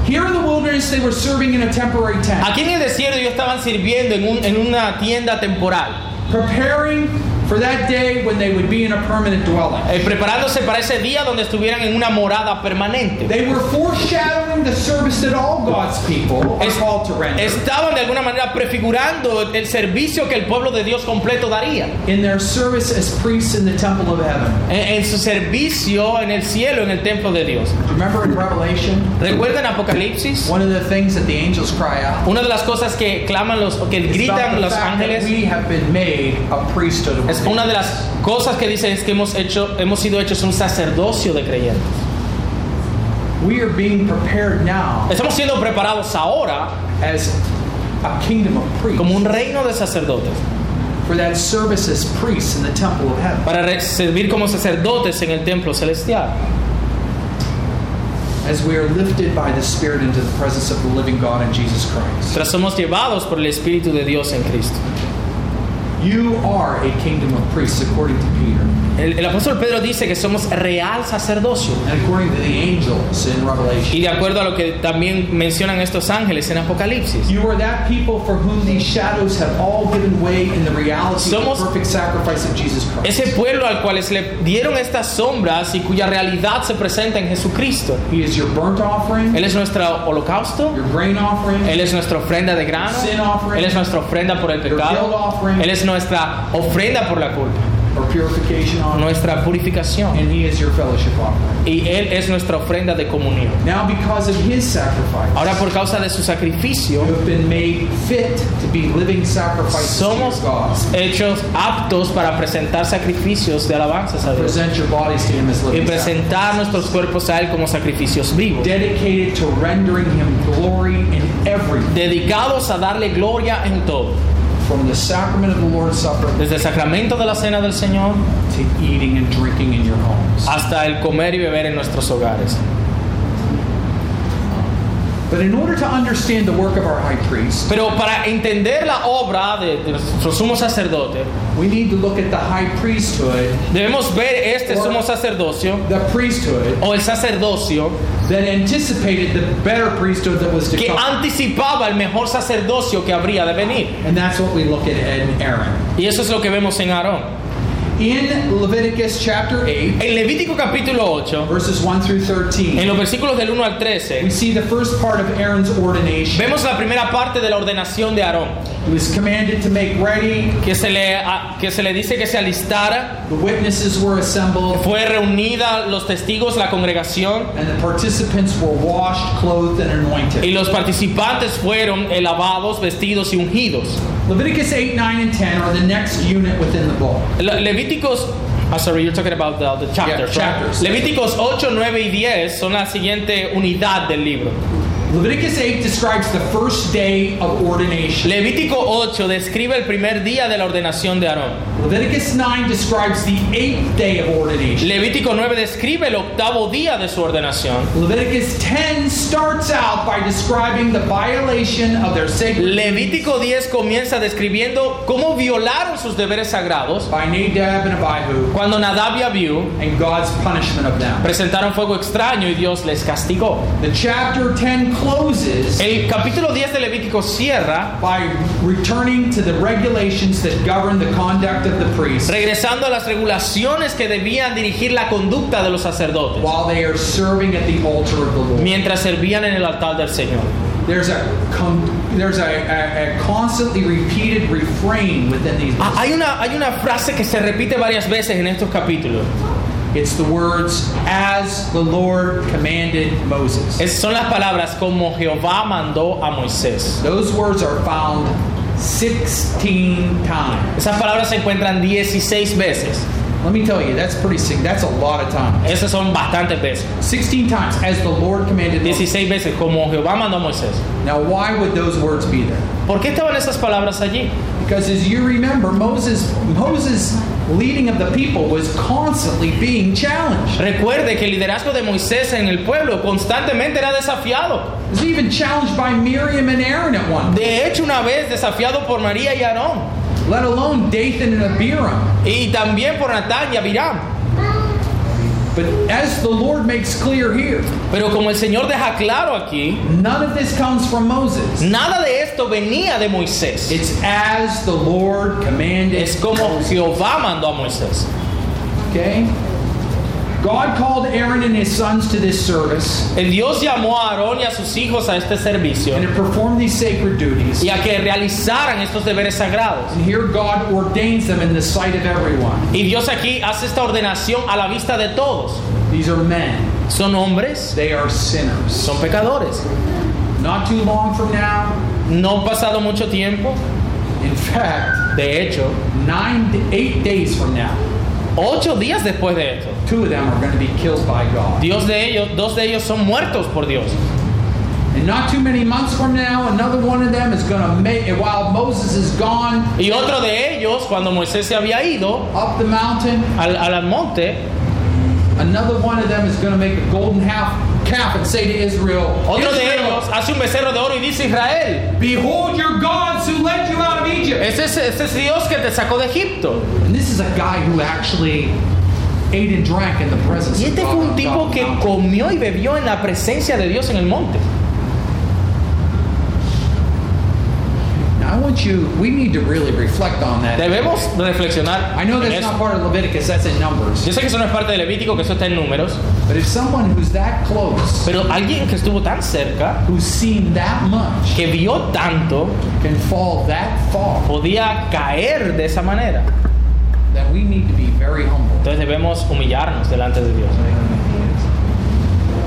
Here in the wilderness, they were serving in a temporary tent, Aquí en el desierto ellos estaban sirviendo en, un- en una tienda temporal, preparing for that day when they would be in a permanent dwelling. eh, preparándose para ese día donde estuvieran en una morada permanente. They were foreshadowing the service that all God's people are Es- called to render Estaban de alguna manera prefigurando el servicio que el pueblo de Dios completo daría. in their service as priests in the temple of heaven. En, en su servicio en el cielo, en el templo de Dios. Remember in Revelation, ¿Recuerdan Apocalipsis? one of the things that the angels cry out Una de las cosas que claman los, que gritan los ángeles we have been made a priesthood of una de las cosas que dicen es que hemos hecho, hemos sido hechos un sacerdocio de creyentes. We are being prepared now Estamos siendo preparados ahora as a kingdom of priests como un reino de sacerdotes for that service as priests in the temple of heaven. para servir como sacerdotes en el templo celestial. As we are lifted by the Spirit into the presence of the living God in Jesus Christ. Tras somos llevados por el Espíritu de Dios en Cristo. You are a kingdom of priests according to Peter El, el apóstol Pedro dice que somos real sacerdocio. and according to the angels in Revelation. Y de acuerdo a lo que también mencionan estos ángeles en Apocalipsis. You are that people for whom these shadows have all given way in the reality Somos- of the perfect sacrifice of Jesus Christ. Ese pueblo al cual le dieron estas sombras y cuya realidad se presenta en Jesucristo. He is your burnt offering, Él es nuestro holocausto. Él es nuestra ofrenda de grano. Él es nuestra ofrenda por el pecado. Él es nuestra ofrenda por la culpa. Nuestra purificación. and He is your fellowship offering. Y Él es nuestra ofrenda de comunión. Now, because of His sacrifice, Ahora por causa de su sacrificio, you have been made fit to be living sacrifices to your somos God. hechos aptos para presentar sacrificios de alabanzas a Dios. Y living sacrifices. presentar nuestros cuerpos a Él como sacrificios vivos. Dedicated to rendering Him glory in everything, Dedicados a darle gloria en todo. From the sacrament of the Lord's Supper Desde el sacramento de la cena del Señor to eating and drinking in your homes. hasta el comer y beber en nuestros hogares. But in order to understand the work of our high priest, Pero para entender la obra de, de nuestro sumo sacerdote, we need to look at the high priesthood, debemos ver este sumo sacerdocio the priesthood o el sacerdocio that anticipated the better priesthood that was to que come. anticipaba el mejor sacerdocio que habría de venir. And that's what we look at in Aaron. Y eso es lo que vemos en Aarón. In Leviticus chapter 8, En Levítico capítulo 8, verses 1 through 13, en los versículos del 1 al we 13, see the first part of Aaron's ordination. vemos la primera parte de la ordenación de Aarón, He was commanded to make ready, que se le, que se le dice que se alistara, the witnesses were assembled, fue reunida los testigos, la congregación, and the participants were washed, clothed, and y anointed. los participantes fueron lavados, vestidos y ungidos. Leviticus 8, 9, and 10 are the next unit within the book. Le- Levíticos, ah, sorry, you're talking about the, the chapters, Yeah, right? chapters. Levíticos 8, 9 y 10 son la siguiente unidad del libro. Leviticus 8 describes the first day of ordination. Levítico 8 describe el primer día de la ordenación de Aarón. Leviticus 9 describes the eighth day of ordination. Levítico 9 describe el octavo día de su ordenación. Leviticus 10 starts out by describing the violation of their sacred Levítico 10 comienza describiendo cómo violaron sus deberes sagrados by Nadab and Abihu cuando Nadab y Abiú and God's punishment of them. presentaron fuego extraño y Dios les castigó. The chapter 10 closes El capítulo 10 de Levítico cierra by returning to the regulations that govern the conduct of the priests regresando a las regulaciones que debían dirigir la conducta de los sacerdotes while they are serving at the altar of the Lord. mientras servían en el altar del Señor. there's a there's a, a, a constantly repeated refrain within these. Ah, Hay una, hay una frase que se repite varias veces en estos capítulos. It's the words "as the Lord commanded Moses." Es- son las palabras como Jehová mandó a Moisés. Those words are found 16 times. Esas palabras se encuentran 16 veces. Let me tell you, that's pretty sick. That's a lot of time. Esas son bastantes veces. 16 times as the Lord commanded Moses. 16 veces como Jehová mandó a Moisés. Now, why would those words be there? ¿Por qué estaban esas palabras allí? Because as you remember, Moses Moses leading of the people was constantly being challenged. Recuerde que el liderazgo de Moisés en el pueblo constantemente era desafiado. Was even challenged by Miriam and Aaron at one. De hecho, una vez desafiado por María y Aarón. Let alone Dathan and Abiram. Y también por Natán y Abiram. But as the Lord makes clear here, Pero como el Señor deja claro aquí, none of this comes from Moses. nada de esto venía de Moisés. It's as the Lord commanded. Es como Jehová mandó a Moisés. Okay? God called Aaron and his sons to this service El Dios llamó a Aarón y a sus hijos a este servicio and to perform these sacred duties. y a que realizaran estos deberes sagrados. And here God ordains them in the sight of everyone. Y Dios aquí hace esta ordenación a la vista de todos. These are men. Son hombres, They are sinners. son pecadores. Not too long from now, No pasado mucho tiempo, in fact, de hecho, nine, eight days from now, ocho días después de esto, two of them are going to be killed by God. Dios de ellos, dos de ellos son muertos por Dios. And not too many months from now, another one of them is going to make, and while Moses is gone Y otro de ellos, cuando Moisés se había ido up the mountain, al, al monte, another one of them is going to make a golden half calf and say to Israel, otro de ellos hace un becerro de oro y dice Israel, Behold your gods who led you out of Egypt. ese es, ese es Dios que te sacó de Egipto. And this is a guy who actually ate and drank in the presence Y of este fue un tipo que comió y bebió en la presencia de Dios en el monte. Now, I want you, we need to really reflect on that. Debemos reflexionar. I know that's not part of Leviticus, that's in Numbers. Yo sé que eso no es parte de Levítico, que eso está en números, But if someone who's that close, pero alguien que estuvo tan cerca, who's seen that much, que vio tanto, can fall that far, podía caer de esa manera. Entonces debemos humillarnos delante de Dios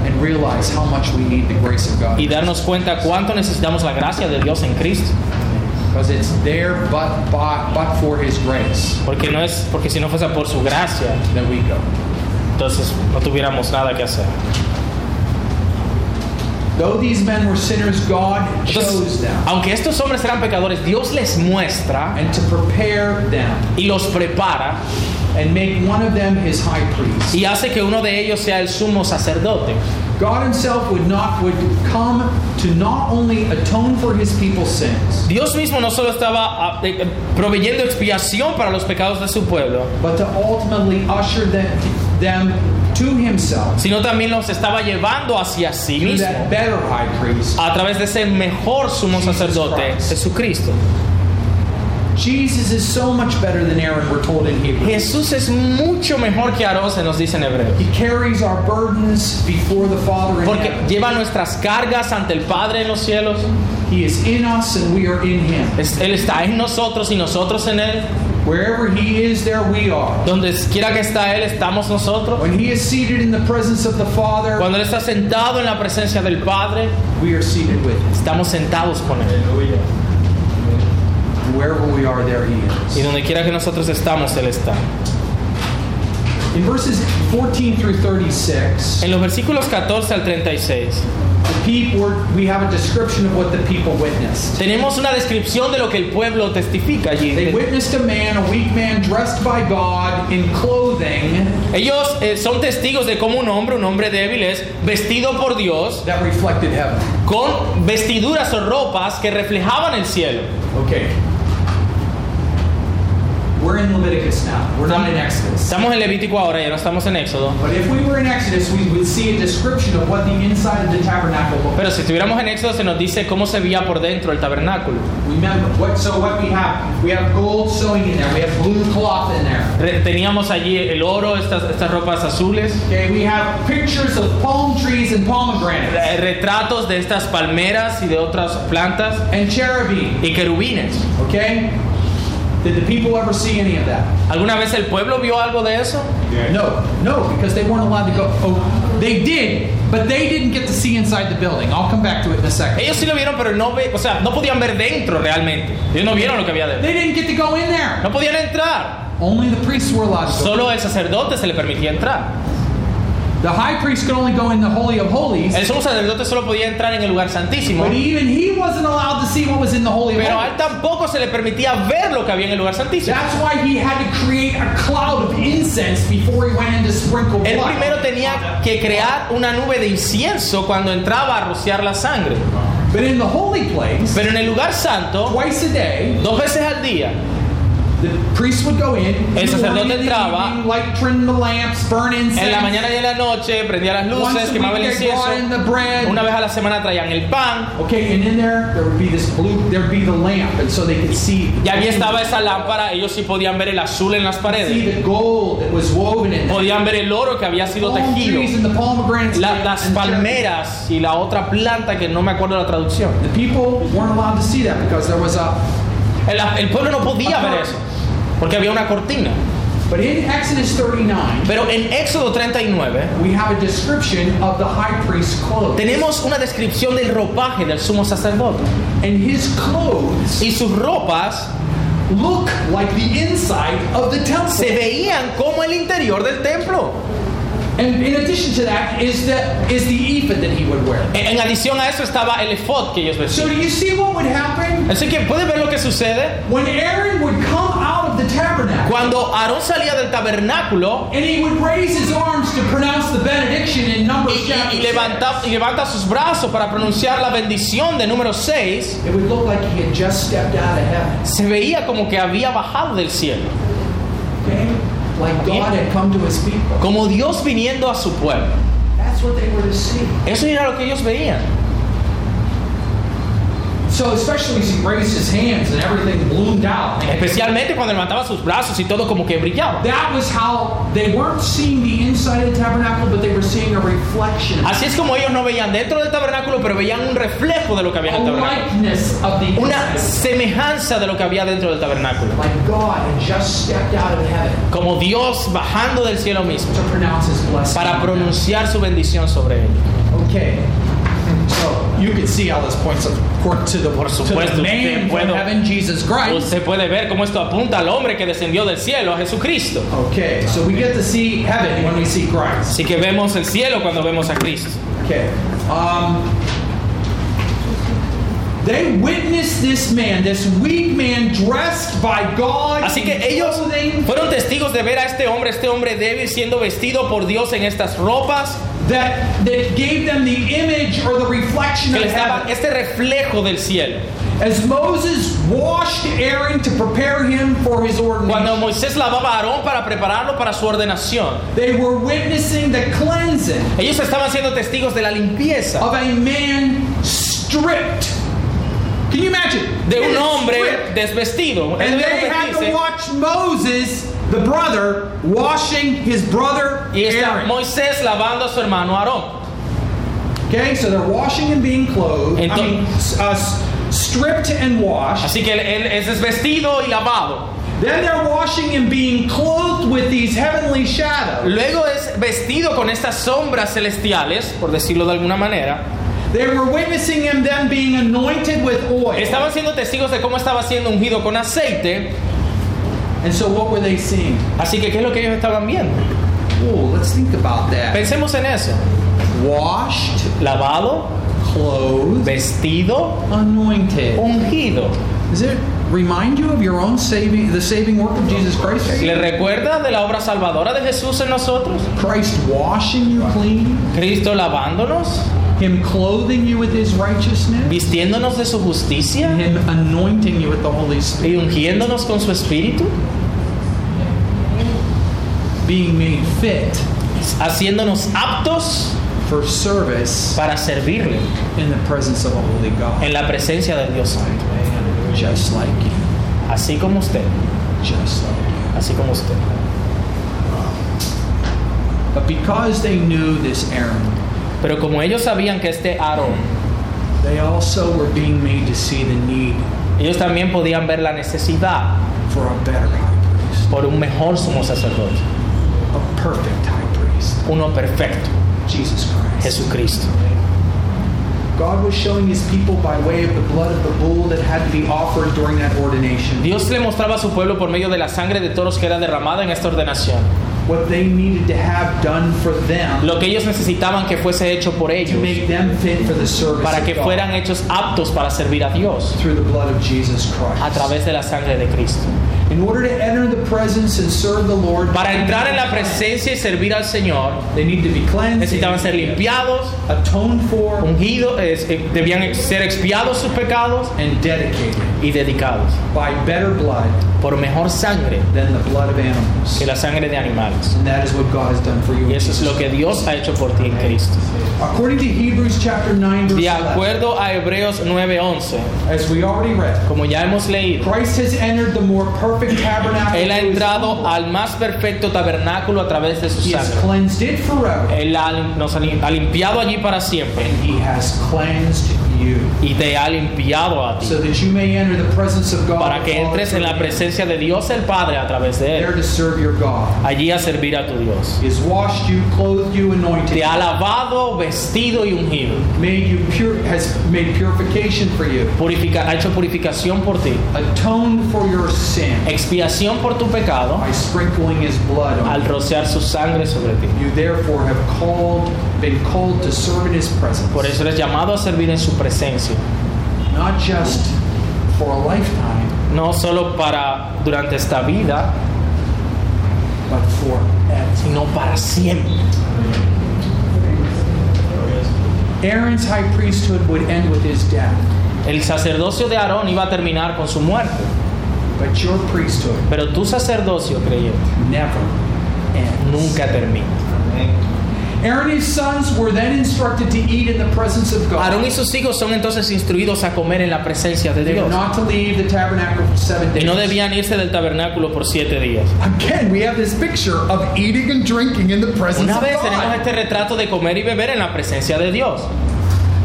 and realize how much we need the grace of God. y darnos cuenta cuánto necesitamos la gracia de Dios en Cristo. Because it's there but, but, but for His grace Porque no es porque si no fuese por su gracia, that we go. entonces no tuviéramos nada que hacer. Entonces, them aunque estos hombres eran pecadores, Dios les muestra and to prepare them y los prepara and make one of them His high priest. y hace que uno de ellos sea el sumo sacerdote. God Himself would not would come to not only atone for His people's sins, Dios mismo no solo estaba ah, eh, proveyendo expiación para los pecados de su pueblo, but to ultimately usher them, sino también los estaba llevando hacia sí mismo a través de ese mejor sumo sacerdote. Jesucristo. Jesus is so much better than Aaron, we're told in Hebrews. Jesús es mucho mejor que Aarón, se nos dice en Hebreos. He carries our burdens before the Father in Porque heaven. lleva nuestras cargas ante el Padre en los cielos. He is in us and we are in Him. Es- Él está en nosotros y nosotros en Él. Wherever He is, there we are. Donde quiera que está Él, estamos nosotros. When He is seated in the presence of the Father, Cuando Él está sentado en la presencia del Padre, we are seated with Him. estamos sentados con Él. Wherever we are, there He Y is. donde quiera que nosotros estamos, Él está. In verses 14 through 36, En los versículos 14 al 36, the people, we have a description of what the people witnessed. tenemos una descripción de lo que el pueblo testifica allí. They witnessed a man, a weak man, dressed by God in clothing Ellos eh, son testigos de cómo un hombre, un hombre débil, es vestido por Dios that reflected heaven. con vestiduras o ropas que reflejaban el cielo. Okay. We're in Leviticus now. We're not in Exodus. Estamos en Levítico ahora, ya no estamos en Éxodo. But if we were in Exodus, we would see a description of what the inside of the tabernacle looked like. Pero si estuviéramos en Éxodo se nos dice cómo se veía por dentro el tabernáculo. Remember, what, so what we have, we have gold sewing in there, we have blue cloth in there. Re- Teníamos allí el oro, estas, estas ropas azules, Okay, we have pictures of palm trees and pomegranates retratos de estas palmeras y de otras plantas and cherubim. y querubines. Okay? Did the people ever see any of that? ¿Alguna vez el pueblo vio algo de eso? No, no, because they weren't allowed to go. Oh, they did, but they didn't get to see inside the building. I'll come back to it in a second. Ellos sí lo vieron, pero no, ve, o sea, no podían ver dentro realmente. Ellos no vieron lo que había dentro. They didn't get to go in there. No podían entrar. Only the priests were allowed to go. Solo el sacerdote se le permitía entrar. The high priest could only go in the Holy of Holies, El sumo sacerdote solo podía entrar en el lugar santísimo. but even he wasn't allowed to see what was in the Holy of Pero a él tampoco se le permitía ver lo que había en el lugar santísimo. That's why he had to create a cloud of incense before he went in to sprinkle Él primero tenía que crear una nube de incienso cuando entraba a rociar la sangre. But in the holy place, Pero en el lugar santo, twice a day, dos veces al día, El sacerdote entraba. en la mañana y en la noche, prendía las luces, quemaba el incienso. Una vez a la semana traían el pan. Okay, and in there there would be this blue. There would be the lamp, and so they could see. Y allí estaba esa lámpara, ellos sí podían ver el azul en las paredes. Podían ver el oro que había sido tejido. La- las palmeras y la otra planta que no me acuerdo la traducción. The people weren't allowed to see that because there was a. El, el pueblo no podía ver eso, porque había una cortina. But in Exodus 39, Pero en Éxodo 39 we have a description of the high priest's clothes. tenemos una descripción del ropaje del sumo sacerdote. And his clothes Y sus ropas look like the inside of the temple. se veían como el interior del templo. And in addition to that is the is the ephod that he would wear. En, en adición a eso estaba el efod que ellos So vestían. do you see what would happen Así que puede ver lo que sucede when Aaron would come out of the tabernacle cuando Aarón salía del tabernáculo and he would raise his arms to pronounce the benediction in Numbers y- chapter y levanta, y levanta sus brazos para pronunciar la bendición de número 6, It would look like he had just stepped out of heaven. se veía como que había bajado del cielo, Okay? Like God had come to his people. Como Dios viniendo a su pueblo. That's what they were to see. Eso era lo que ellos veían. So especially as he raised his hands and everything bloomed out. Especialmente cuando levantaba sus brazos y todo como que brillaba. That was how they weren't seeing the inside of the tabernacle, but they were seeing a reflection, Así es como ellos no veían dentro del tabernáculo, pero veían un reflejo de lo que había en el tabernáculo. Una semejanza de lo que había dentro del tabernáculo. Like God had just stepped out of heaven Como Dios bajando del cielo mismo to pronounce his blessing. para pronunciar su bendición sobre ellos. Okay. So you can see how this points to the, Por to supuesto, the man usted puedo- heaven, Jesus Christ. Usted puede ver cómo esto apunta al hombre que descendió del cielo, a Jesucristo. Okay, so we get to see heaven when we see Christ. Así que vemos el cielo cuando vemos a Cristo. Okay. Um, they witnessed this man, this weak man dressed by God Así que ellos fueron testigos de ver a este hombre, este hombre débil siendo vestido por Dios en estas ropas that, that gave them the image or the reflection que of heaven. este reflejo del cielo. As Moses washed Aaron to prepare him for his Cuando ordination, Moisés lavaba a Aarón para prepararlo para su ordenación, they were witnessing the cleansing ellos estaban siendo testigos de la limpieza of a man stripped. Can you imagine? de un hombre stripped. desvestido. And they had to watch Moses, the brother, washing his brother Y está Aaron. Moisés lavando a su hermano Aarón. Okay, so they're washing and being clothed. I Entonces- mean, s- uh, stripped and washed. Así que él, él es desvestido y lavado. Then they're washing and being clothed with these heavenly shadows. Luego es vestido con estas sombras celestiales, por decirlo de alguna manera. They were witnessing him then being anointed with oil. Estaban siendo testigos de cómo estaba siendo ungido con aceite. And so what were they seeing? Así que, ¿qué es lo que ellos estaban viendo? Oh, let's think about that. Pensemos en eso. Washed, Lavado, clothed, vestido, anointed. ungido. Does it remind you of your own saving, the saving work of Jesus Christ? ¿Le recuerda de la obra salvadora de Jesús en nosotros? Christ washing you clean, Cristo lavándonos, Him clothing you with His righteousness, vistiéndonos de su justicia Him anointing you with the Holy Spirit. y ungiéndonos con su espíritu. Okay? They witnessed this man, this weak man, dressed by God in clothing. Estaban siendo testigos de cómo estaba siendo ungido con aceite. being made fit haciéndonos aptos for service para servirle in the presence of a holy God. en la presencia del Dios Santo. Just like you. Así como usted, Just like you. así como usted. But because they knew this Aaron, Pero como ellos sabían que este Aarón, they also were being made to see the need ellos también podían ver la necesidad for a better high priest, por un mejor sumo sacerdote, a perfect high priest, uno perfecto, Jesus Christ. Jesucristo. God was showing his people by way of the blood of the bull that had to be offered during that ordination. Dios le mostraba a su pueblo por medio de la sangre de toros que era derramada en esta ordenación, what they needed to have done for them lo que ellos necesitaban que fuese hecho por to ellos, make them fit for the service para que fueran hechos aptos para servir a Dios through the blood of Jesus a Christ. través de la sangre de Cristo. In order to enter the presence and serve the Lord, Para entrar en la presencia y servir al Señor, they need to be cleansed, necesitaban ser limpiados, atoned for, ungidos, eh, debían ser expiados sus pecados and dedicated y dedicados by better blood por mejor sangre than the blood of animals. que la sangre de animales. And that is what God has done for you. Y eso es lo que Dios ha hecho por ti en Cristo. According to Hebrews chapter 9, verse De 11, acuerdo a Hebreos 9:11, as we already read, como ya hemos leído, Christ has entered the more perfect tabernacle. Él ha entrado al más perfecto tabernáculo a través de su He has sangre. cleansed it forever. Él ha- nos ha lim- ha limpiado allí para siempre And he has cleansed. Y te ha limpiado a ti So that you may enter the presence of God. para que entres en la presencia de Dios el Padre a través de Él, to serve your God. allí a servir a tu Dios. He has washed you, clothed you, anointed Te ha lavado, vestido y ungido. made you pure, has made purification for you, Purifica- ha hecho purificación por ti, atoned for your sin expiación por tu pecado by sprinkling his blood on al rociar su sangre sobre ti. You therefore have called, been called to serve in his presence, Por eso eres llamado a servir en su presencia, not just for a lifetime, no solo para durante esta vida, but forever. sino para siempre. Aaron's high priesthood would end with his death, El sacerdocio de Aarón iba a terminar con su muerte, but your priesthood pero tu sacerdocio creyente never ends. nunca termina. Aaron and his sons were then instructed to eat in the presence of God. Aarón y sus hijos son entonces instruidos a comer en la presencia de Dios not to leave the tabernacle for seven days. y no debían irse del tabernáculo por siete días. Again, we have this picture of eating and drinking in the presence Una of vez tenemos este retrato de comer y beber en la presencia de Dios.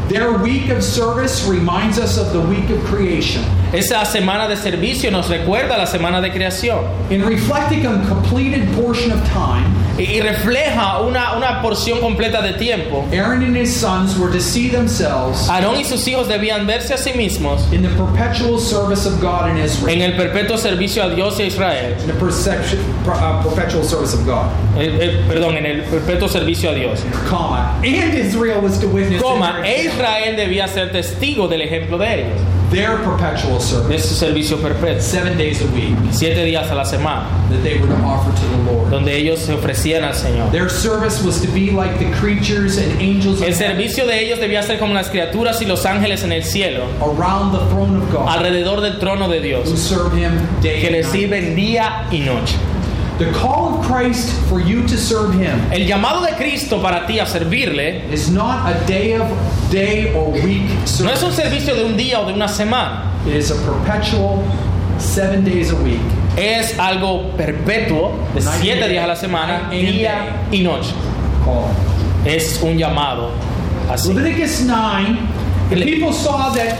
Their week of service reminds us of the week of creation. Esa semana de servicio nos recuerda la semana de creación In reflecting on completed portion of time, y, refleja una, una porción completa de tiempo. Aaron and his sons were to see themselves Aarón y sus hijos debían verse a sí mismos in the perpetual service of God in Israel. en el perpetuo servicio a Dios y a Israel. In the perception, uh, perpetual service of God, perdón, en el perpetuo servicio a Dios. And Israel was to witness Coma, e Israel debía ser testigo del ejemplo de ellos, their perpetual de service, su servicio perpetuo, seven days a week, siete días a la semana, that they were to offer to the Lord. donde ellos se ofrecían al Señor. Their service was to be like the creatures and angels El servicio de ellos debía ser como las criaturas y los ángeles en el cielo, around the throne of God, alrededor del trono de who Dios, serve Him day que and le sirven día y noche. The call of Christ for you to serve Him El llamado de Cristo para ti a servirle is not a day of day or week no es service. un servicio de un día o de una semana, It is a perpetual seven days a week. es algo perpetuo de siete días a la semana, día y noche. Call. Es un llamado así. Leviticus 9, the Le- people saw that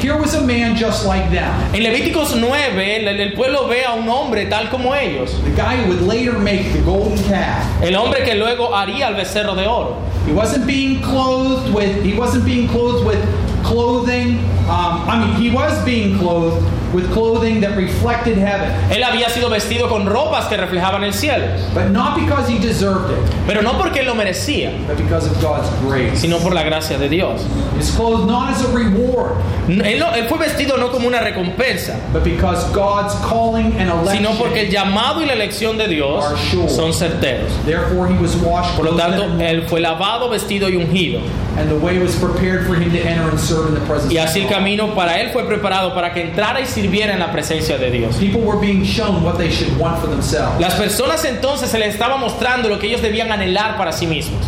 here was a man just like them. En Levíticos 9, el, el pueblo ve a un hombre tal como ellos. The guy who would later make the golden calf. El hombre que luego haría el becerro de oro. He wasn't being clothed with. He wasn't being clothed with clothing. Um, I mean, he was being clothed with clothing that reflected heaven, Él había sido vestido con ropas que reflejaban el cielo. but not because he deserved it, Pero no porque él lo merecía, but because of God's grace. sino por la gracia de Dios. He's clothed not as a reward, Él, no- él fue vestido no como una recompensa, but because God's calling and election. sino porque el llamado y la elección de Dios son certeros. Therefore, he was washed. Por lo tanto, él fue lavado, vestido y ungido. and the way was prepared for him to enter and serve in the presence Y así el camino para él fue preparado para que entrara y sirviera en la presencia de Dios. People were being shown what they should want for themselves. Las personas entonces se les estaba mostrando lo que ellos debían anhelar para sí mismos.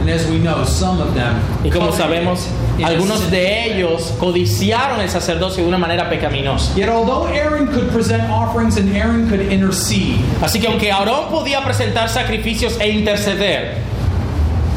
And as we know, some of them Y como sabemos, algunos de ellos codiciaron el sacerdocio de una manera pecaminosa. Yet Aaron could present offerings and Aaron could intercede, Así que aunque Aarón podía presentar sacrificios e interceder,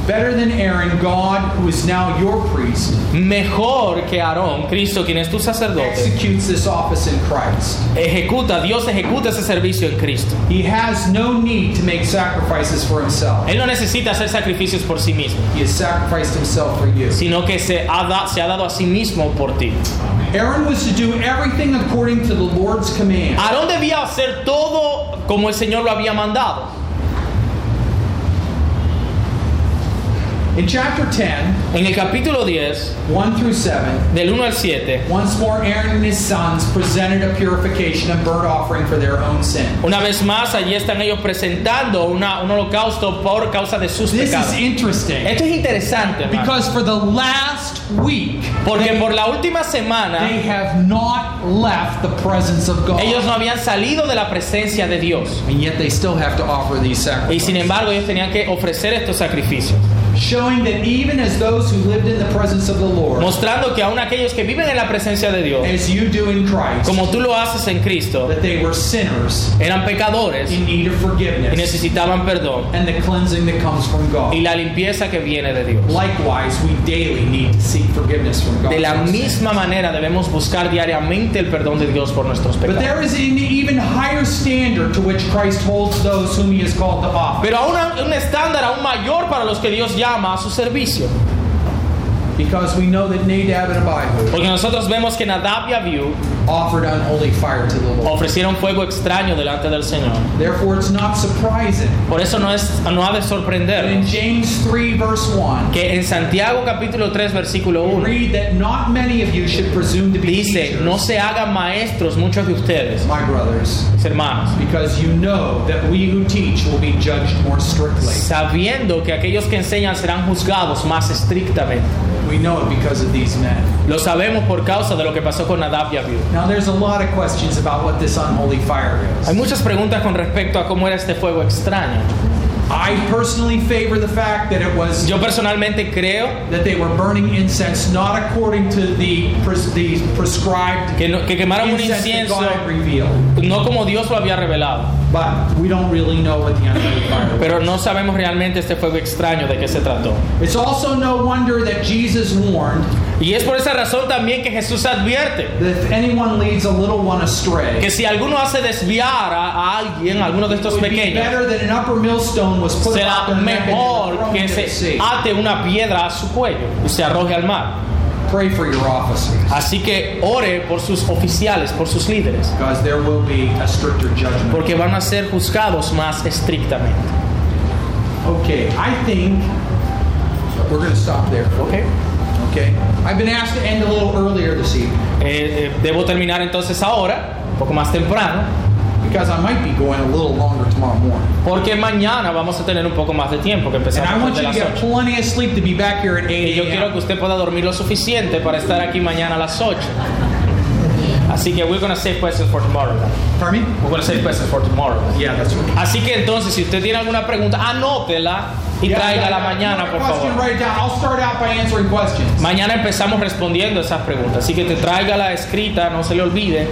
better than Aaron, God, who is now your priest, mejor que Aarón, Cristo, quien es tu sacerdote, executes this office in Christ. ejecuta, Dios ejecuta ese servicio en Cristo. He has no need to make sacrifices for himself. Él no necesita hacer sacrificios por sí mismo, He has sacrificed himself for you. sino que se ha, da- se ha dado a sí mismo por ti. Aaron was to do everything according to the Lord's command. Aarón debía hacer todo como el Señor lo había mandado. In chapter 10, En el capítulo 10, 1 through 7, del 1 al 7, once more Aaron and his sons presented a purification and burnt offering for their own sin. una vez más allí están ellos presentando una- un holocausto por causa de sus This pecados. is interesting Esto es interesante, hermano, because for the last week, porque por la última semana they have not left the presence of God. ellos no habían salido de la presencia de Dios. And yet they still have to offer these Y sin sacrifices. embargo ellos tenían que ofrecer estos sacrificios, Showing that even as those who lived in the presence of the Lord, mostrando que aún aquellos que viven en la presencia de Dios, as you do in Christ, como tú lo haces en Cristo, that they were sinners eran pecadores in need of y forgiveness necesitaban perdón and the cleansing that comes from God. y la limpieza que viene de Dios. Likewise, we daily need to seek forgiveness from God. De la misma manera debemos buscar diariamente el perdón de Dios por nuestros But pecados. there is an even higher standard to which Christ holds those whom he has called to office. Pero aún un estándar aún mayor para los que Dios llama a su servicio. Because we know that Nadab and Abihu Porque nosotros vemos que Nadab y Abiú offered unholy fire to the Lord. ofrecieron fuego extraño delante del Señor. Therefore, it's not surprising Por eso no, es, no ha de that in sorprender James 3, verse 1, que en Santiago capítulo 3 versículo we 1 read that not many of you should presume to be dice, teachers, no se hagan maestros muchos de ustedes, my brothers, mis hermanos, because you know that we who teach will be judged more strictly. sabiendo que aquellos que enseñan serán juzgados más estrictamente. We know it because of these men. Lo sabemos por causa de lo que pasó con Nadab y Abiú. Now, there's a lot of questions about what this unholy fire Hay is. muchas preguntas con respecto a cómo era este fuego extraño. I personally favor the fact that it was Yo personalmente creo that they were burning incense not according to the, pres- the prescribed que, no- que quemaron un incienso God had revealed. no como Dios lo había revelado. But we don't really know what the fire. Pero no sabemos realmente este fuego extraño de qué se trató. It's also no wonder that Jesus warned Y es por esa razón también que Jesús advierte that if anyone leads a little one astray, que si alguno hace desviar a, a alguien, a alguno de estos pequeños, será mejor que se ate una piedra a su cuello y se arroje al mar. Pray for your officers, Así que ore por sus oficiales, por sus líderes, because there will be a stricter judgment. porque van a ser juzgados más estrictamente. Okay, I think we're going to stop there. ¿ok? Okay. I've been asked to end a little earlier this evening Eh, eh, debo terminar entonces ahora, un poco más temprano, because I might be going a little longer tomorrow morning. porque mañana vamos a tener un poco más de tiempo que And I empezamos want desde you to las get 8. plenty of sleep to be back here at 8 Y yo quiero que usted pueda dormir lo suficiente para estar aquí mañana a las 8. Así que we're gonna save questions for tomorrow. Pardon me? We're gonna save questions for tomorrow. Yeah, that's right. Así que entonces, si usted tiene alguna pregunta, anótela y Yeah, tráigala yeah, yeah. mañana, por favor. it down. I'll start out by answering questions. Mañana empezamos respondiendo esas preguntas, así que te tráigala escrita, no se le olvide.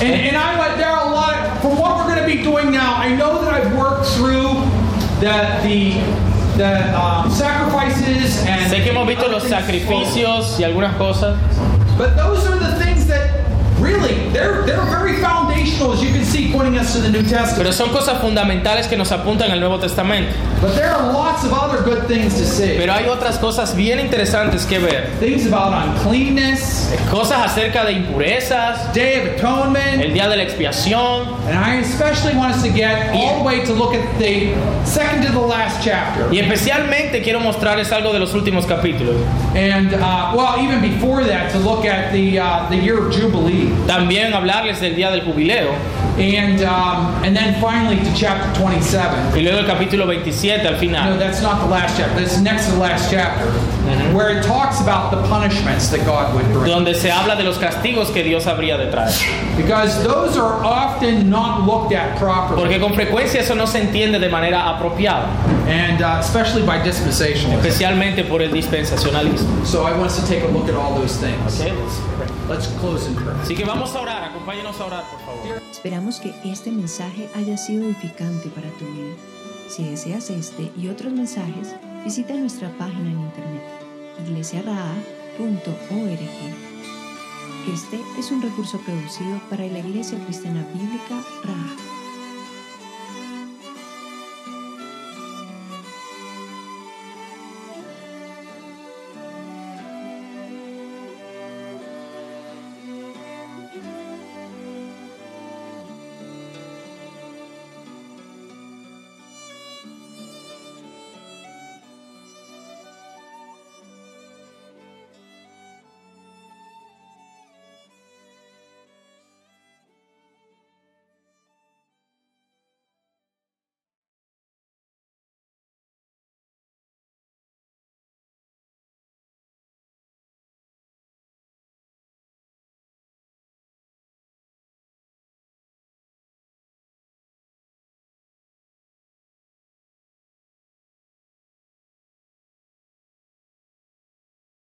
And, and I went there a lot of, for what we're going to be doing now. I know that I've worked through the the the um, sacrifices and Sé que hemos visto los sacrificios y algunas cosas, but those are the that really they're they're very foundational, pero son cosas fundamentales que nos apuntan al Nuevo Testamento. But there are lots of other good things to see. Pero hay otras cosas bien interesantes que ver. Cosas acerca de impurezas, Day of Atonement, el día de la expiación. and I especially want us to get all the way to look at the second to the last chapter. Y especialmente quiero mostrarles algo de los últimos capítulos. And uh, well, even before that, to look at the uh, the year of Jubilee, También hablarles del día del jubileo. And um, and then finally to chapter 27. Y luego el capítulo 27 al final. No, that's not the last chapter. That's next to the last chapter. Ujú. where it talks about the punishments that God would bring. donde se habla de los castigos que Dios habría de traer. Because those are often not looked at properly, Porque con frecuencia eso no se entiende de manera apropiada, and uh, especially by dispensationalism. especialmente por el dispensacionalismo. So I want us to take a look at all those things. ¿ok? Let's close in prayer. Así que vamos a orar, acompáñenos a orar, por favor. Esperamos que este mensaje haya sido edificante para tu vida. Si deseas este y otros mensajes, visita nuestra página en internet iglesiaraa.org. Este es un recurso producido para la Iglesia Cristiana Bíblica Raha.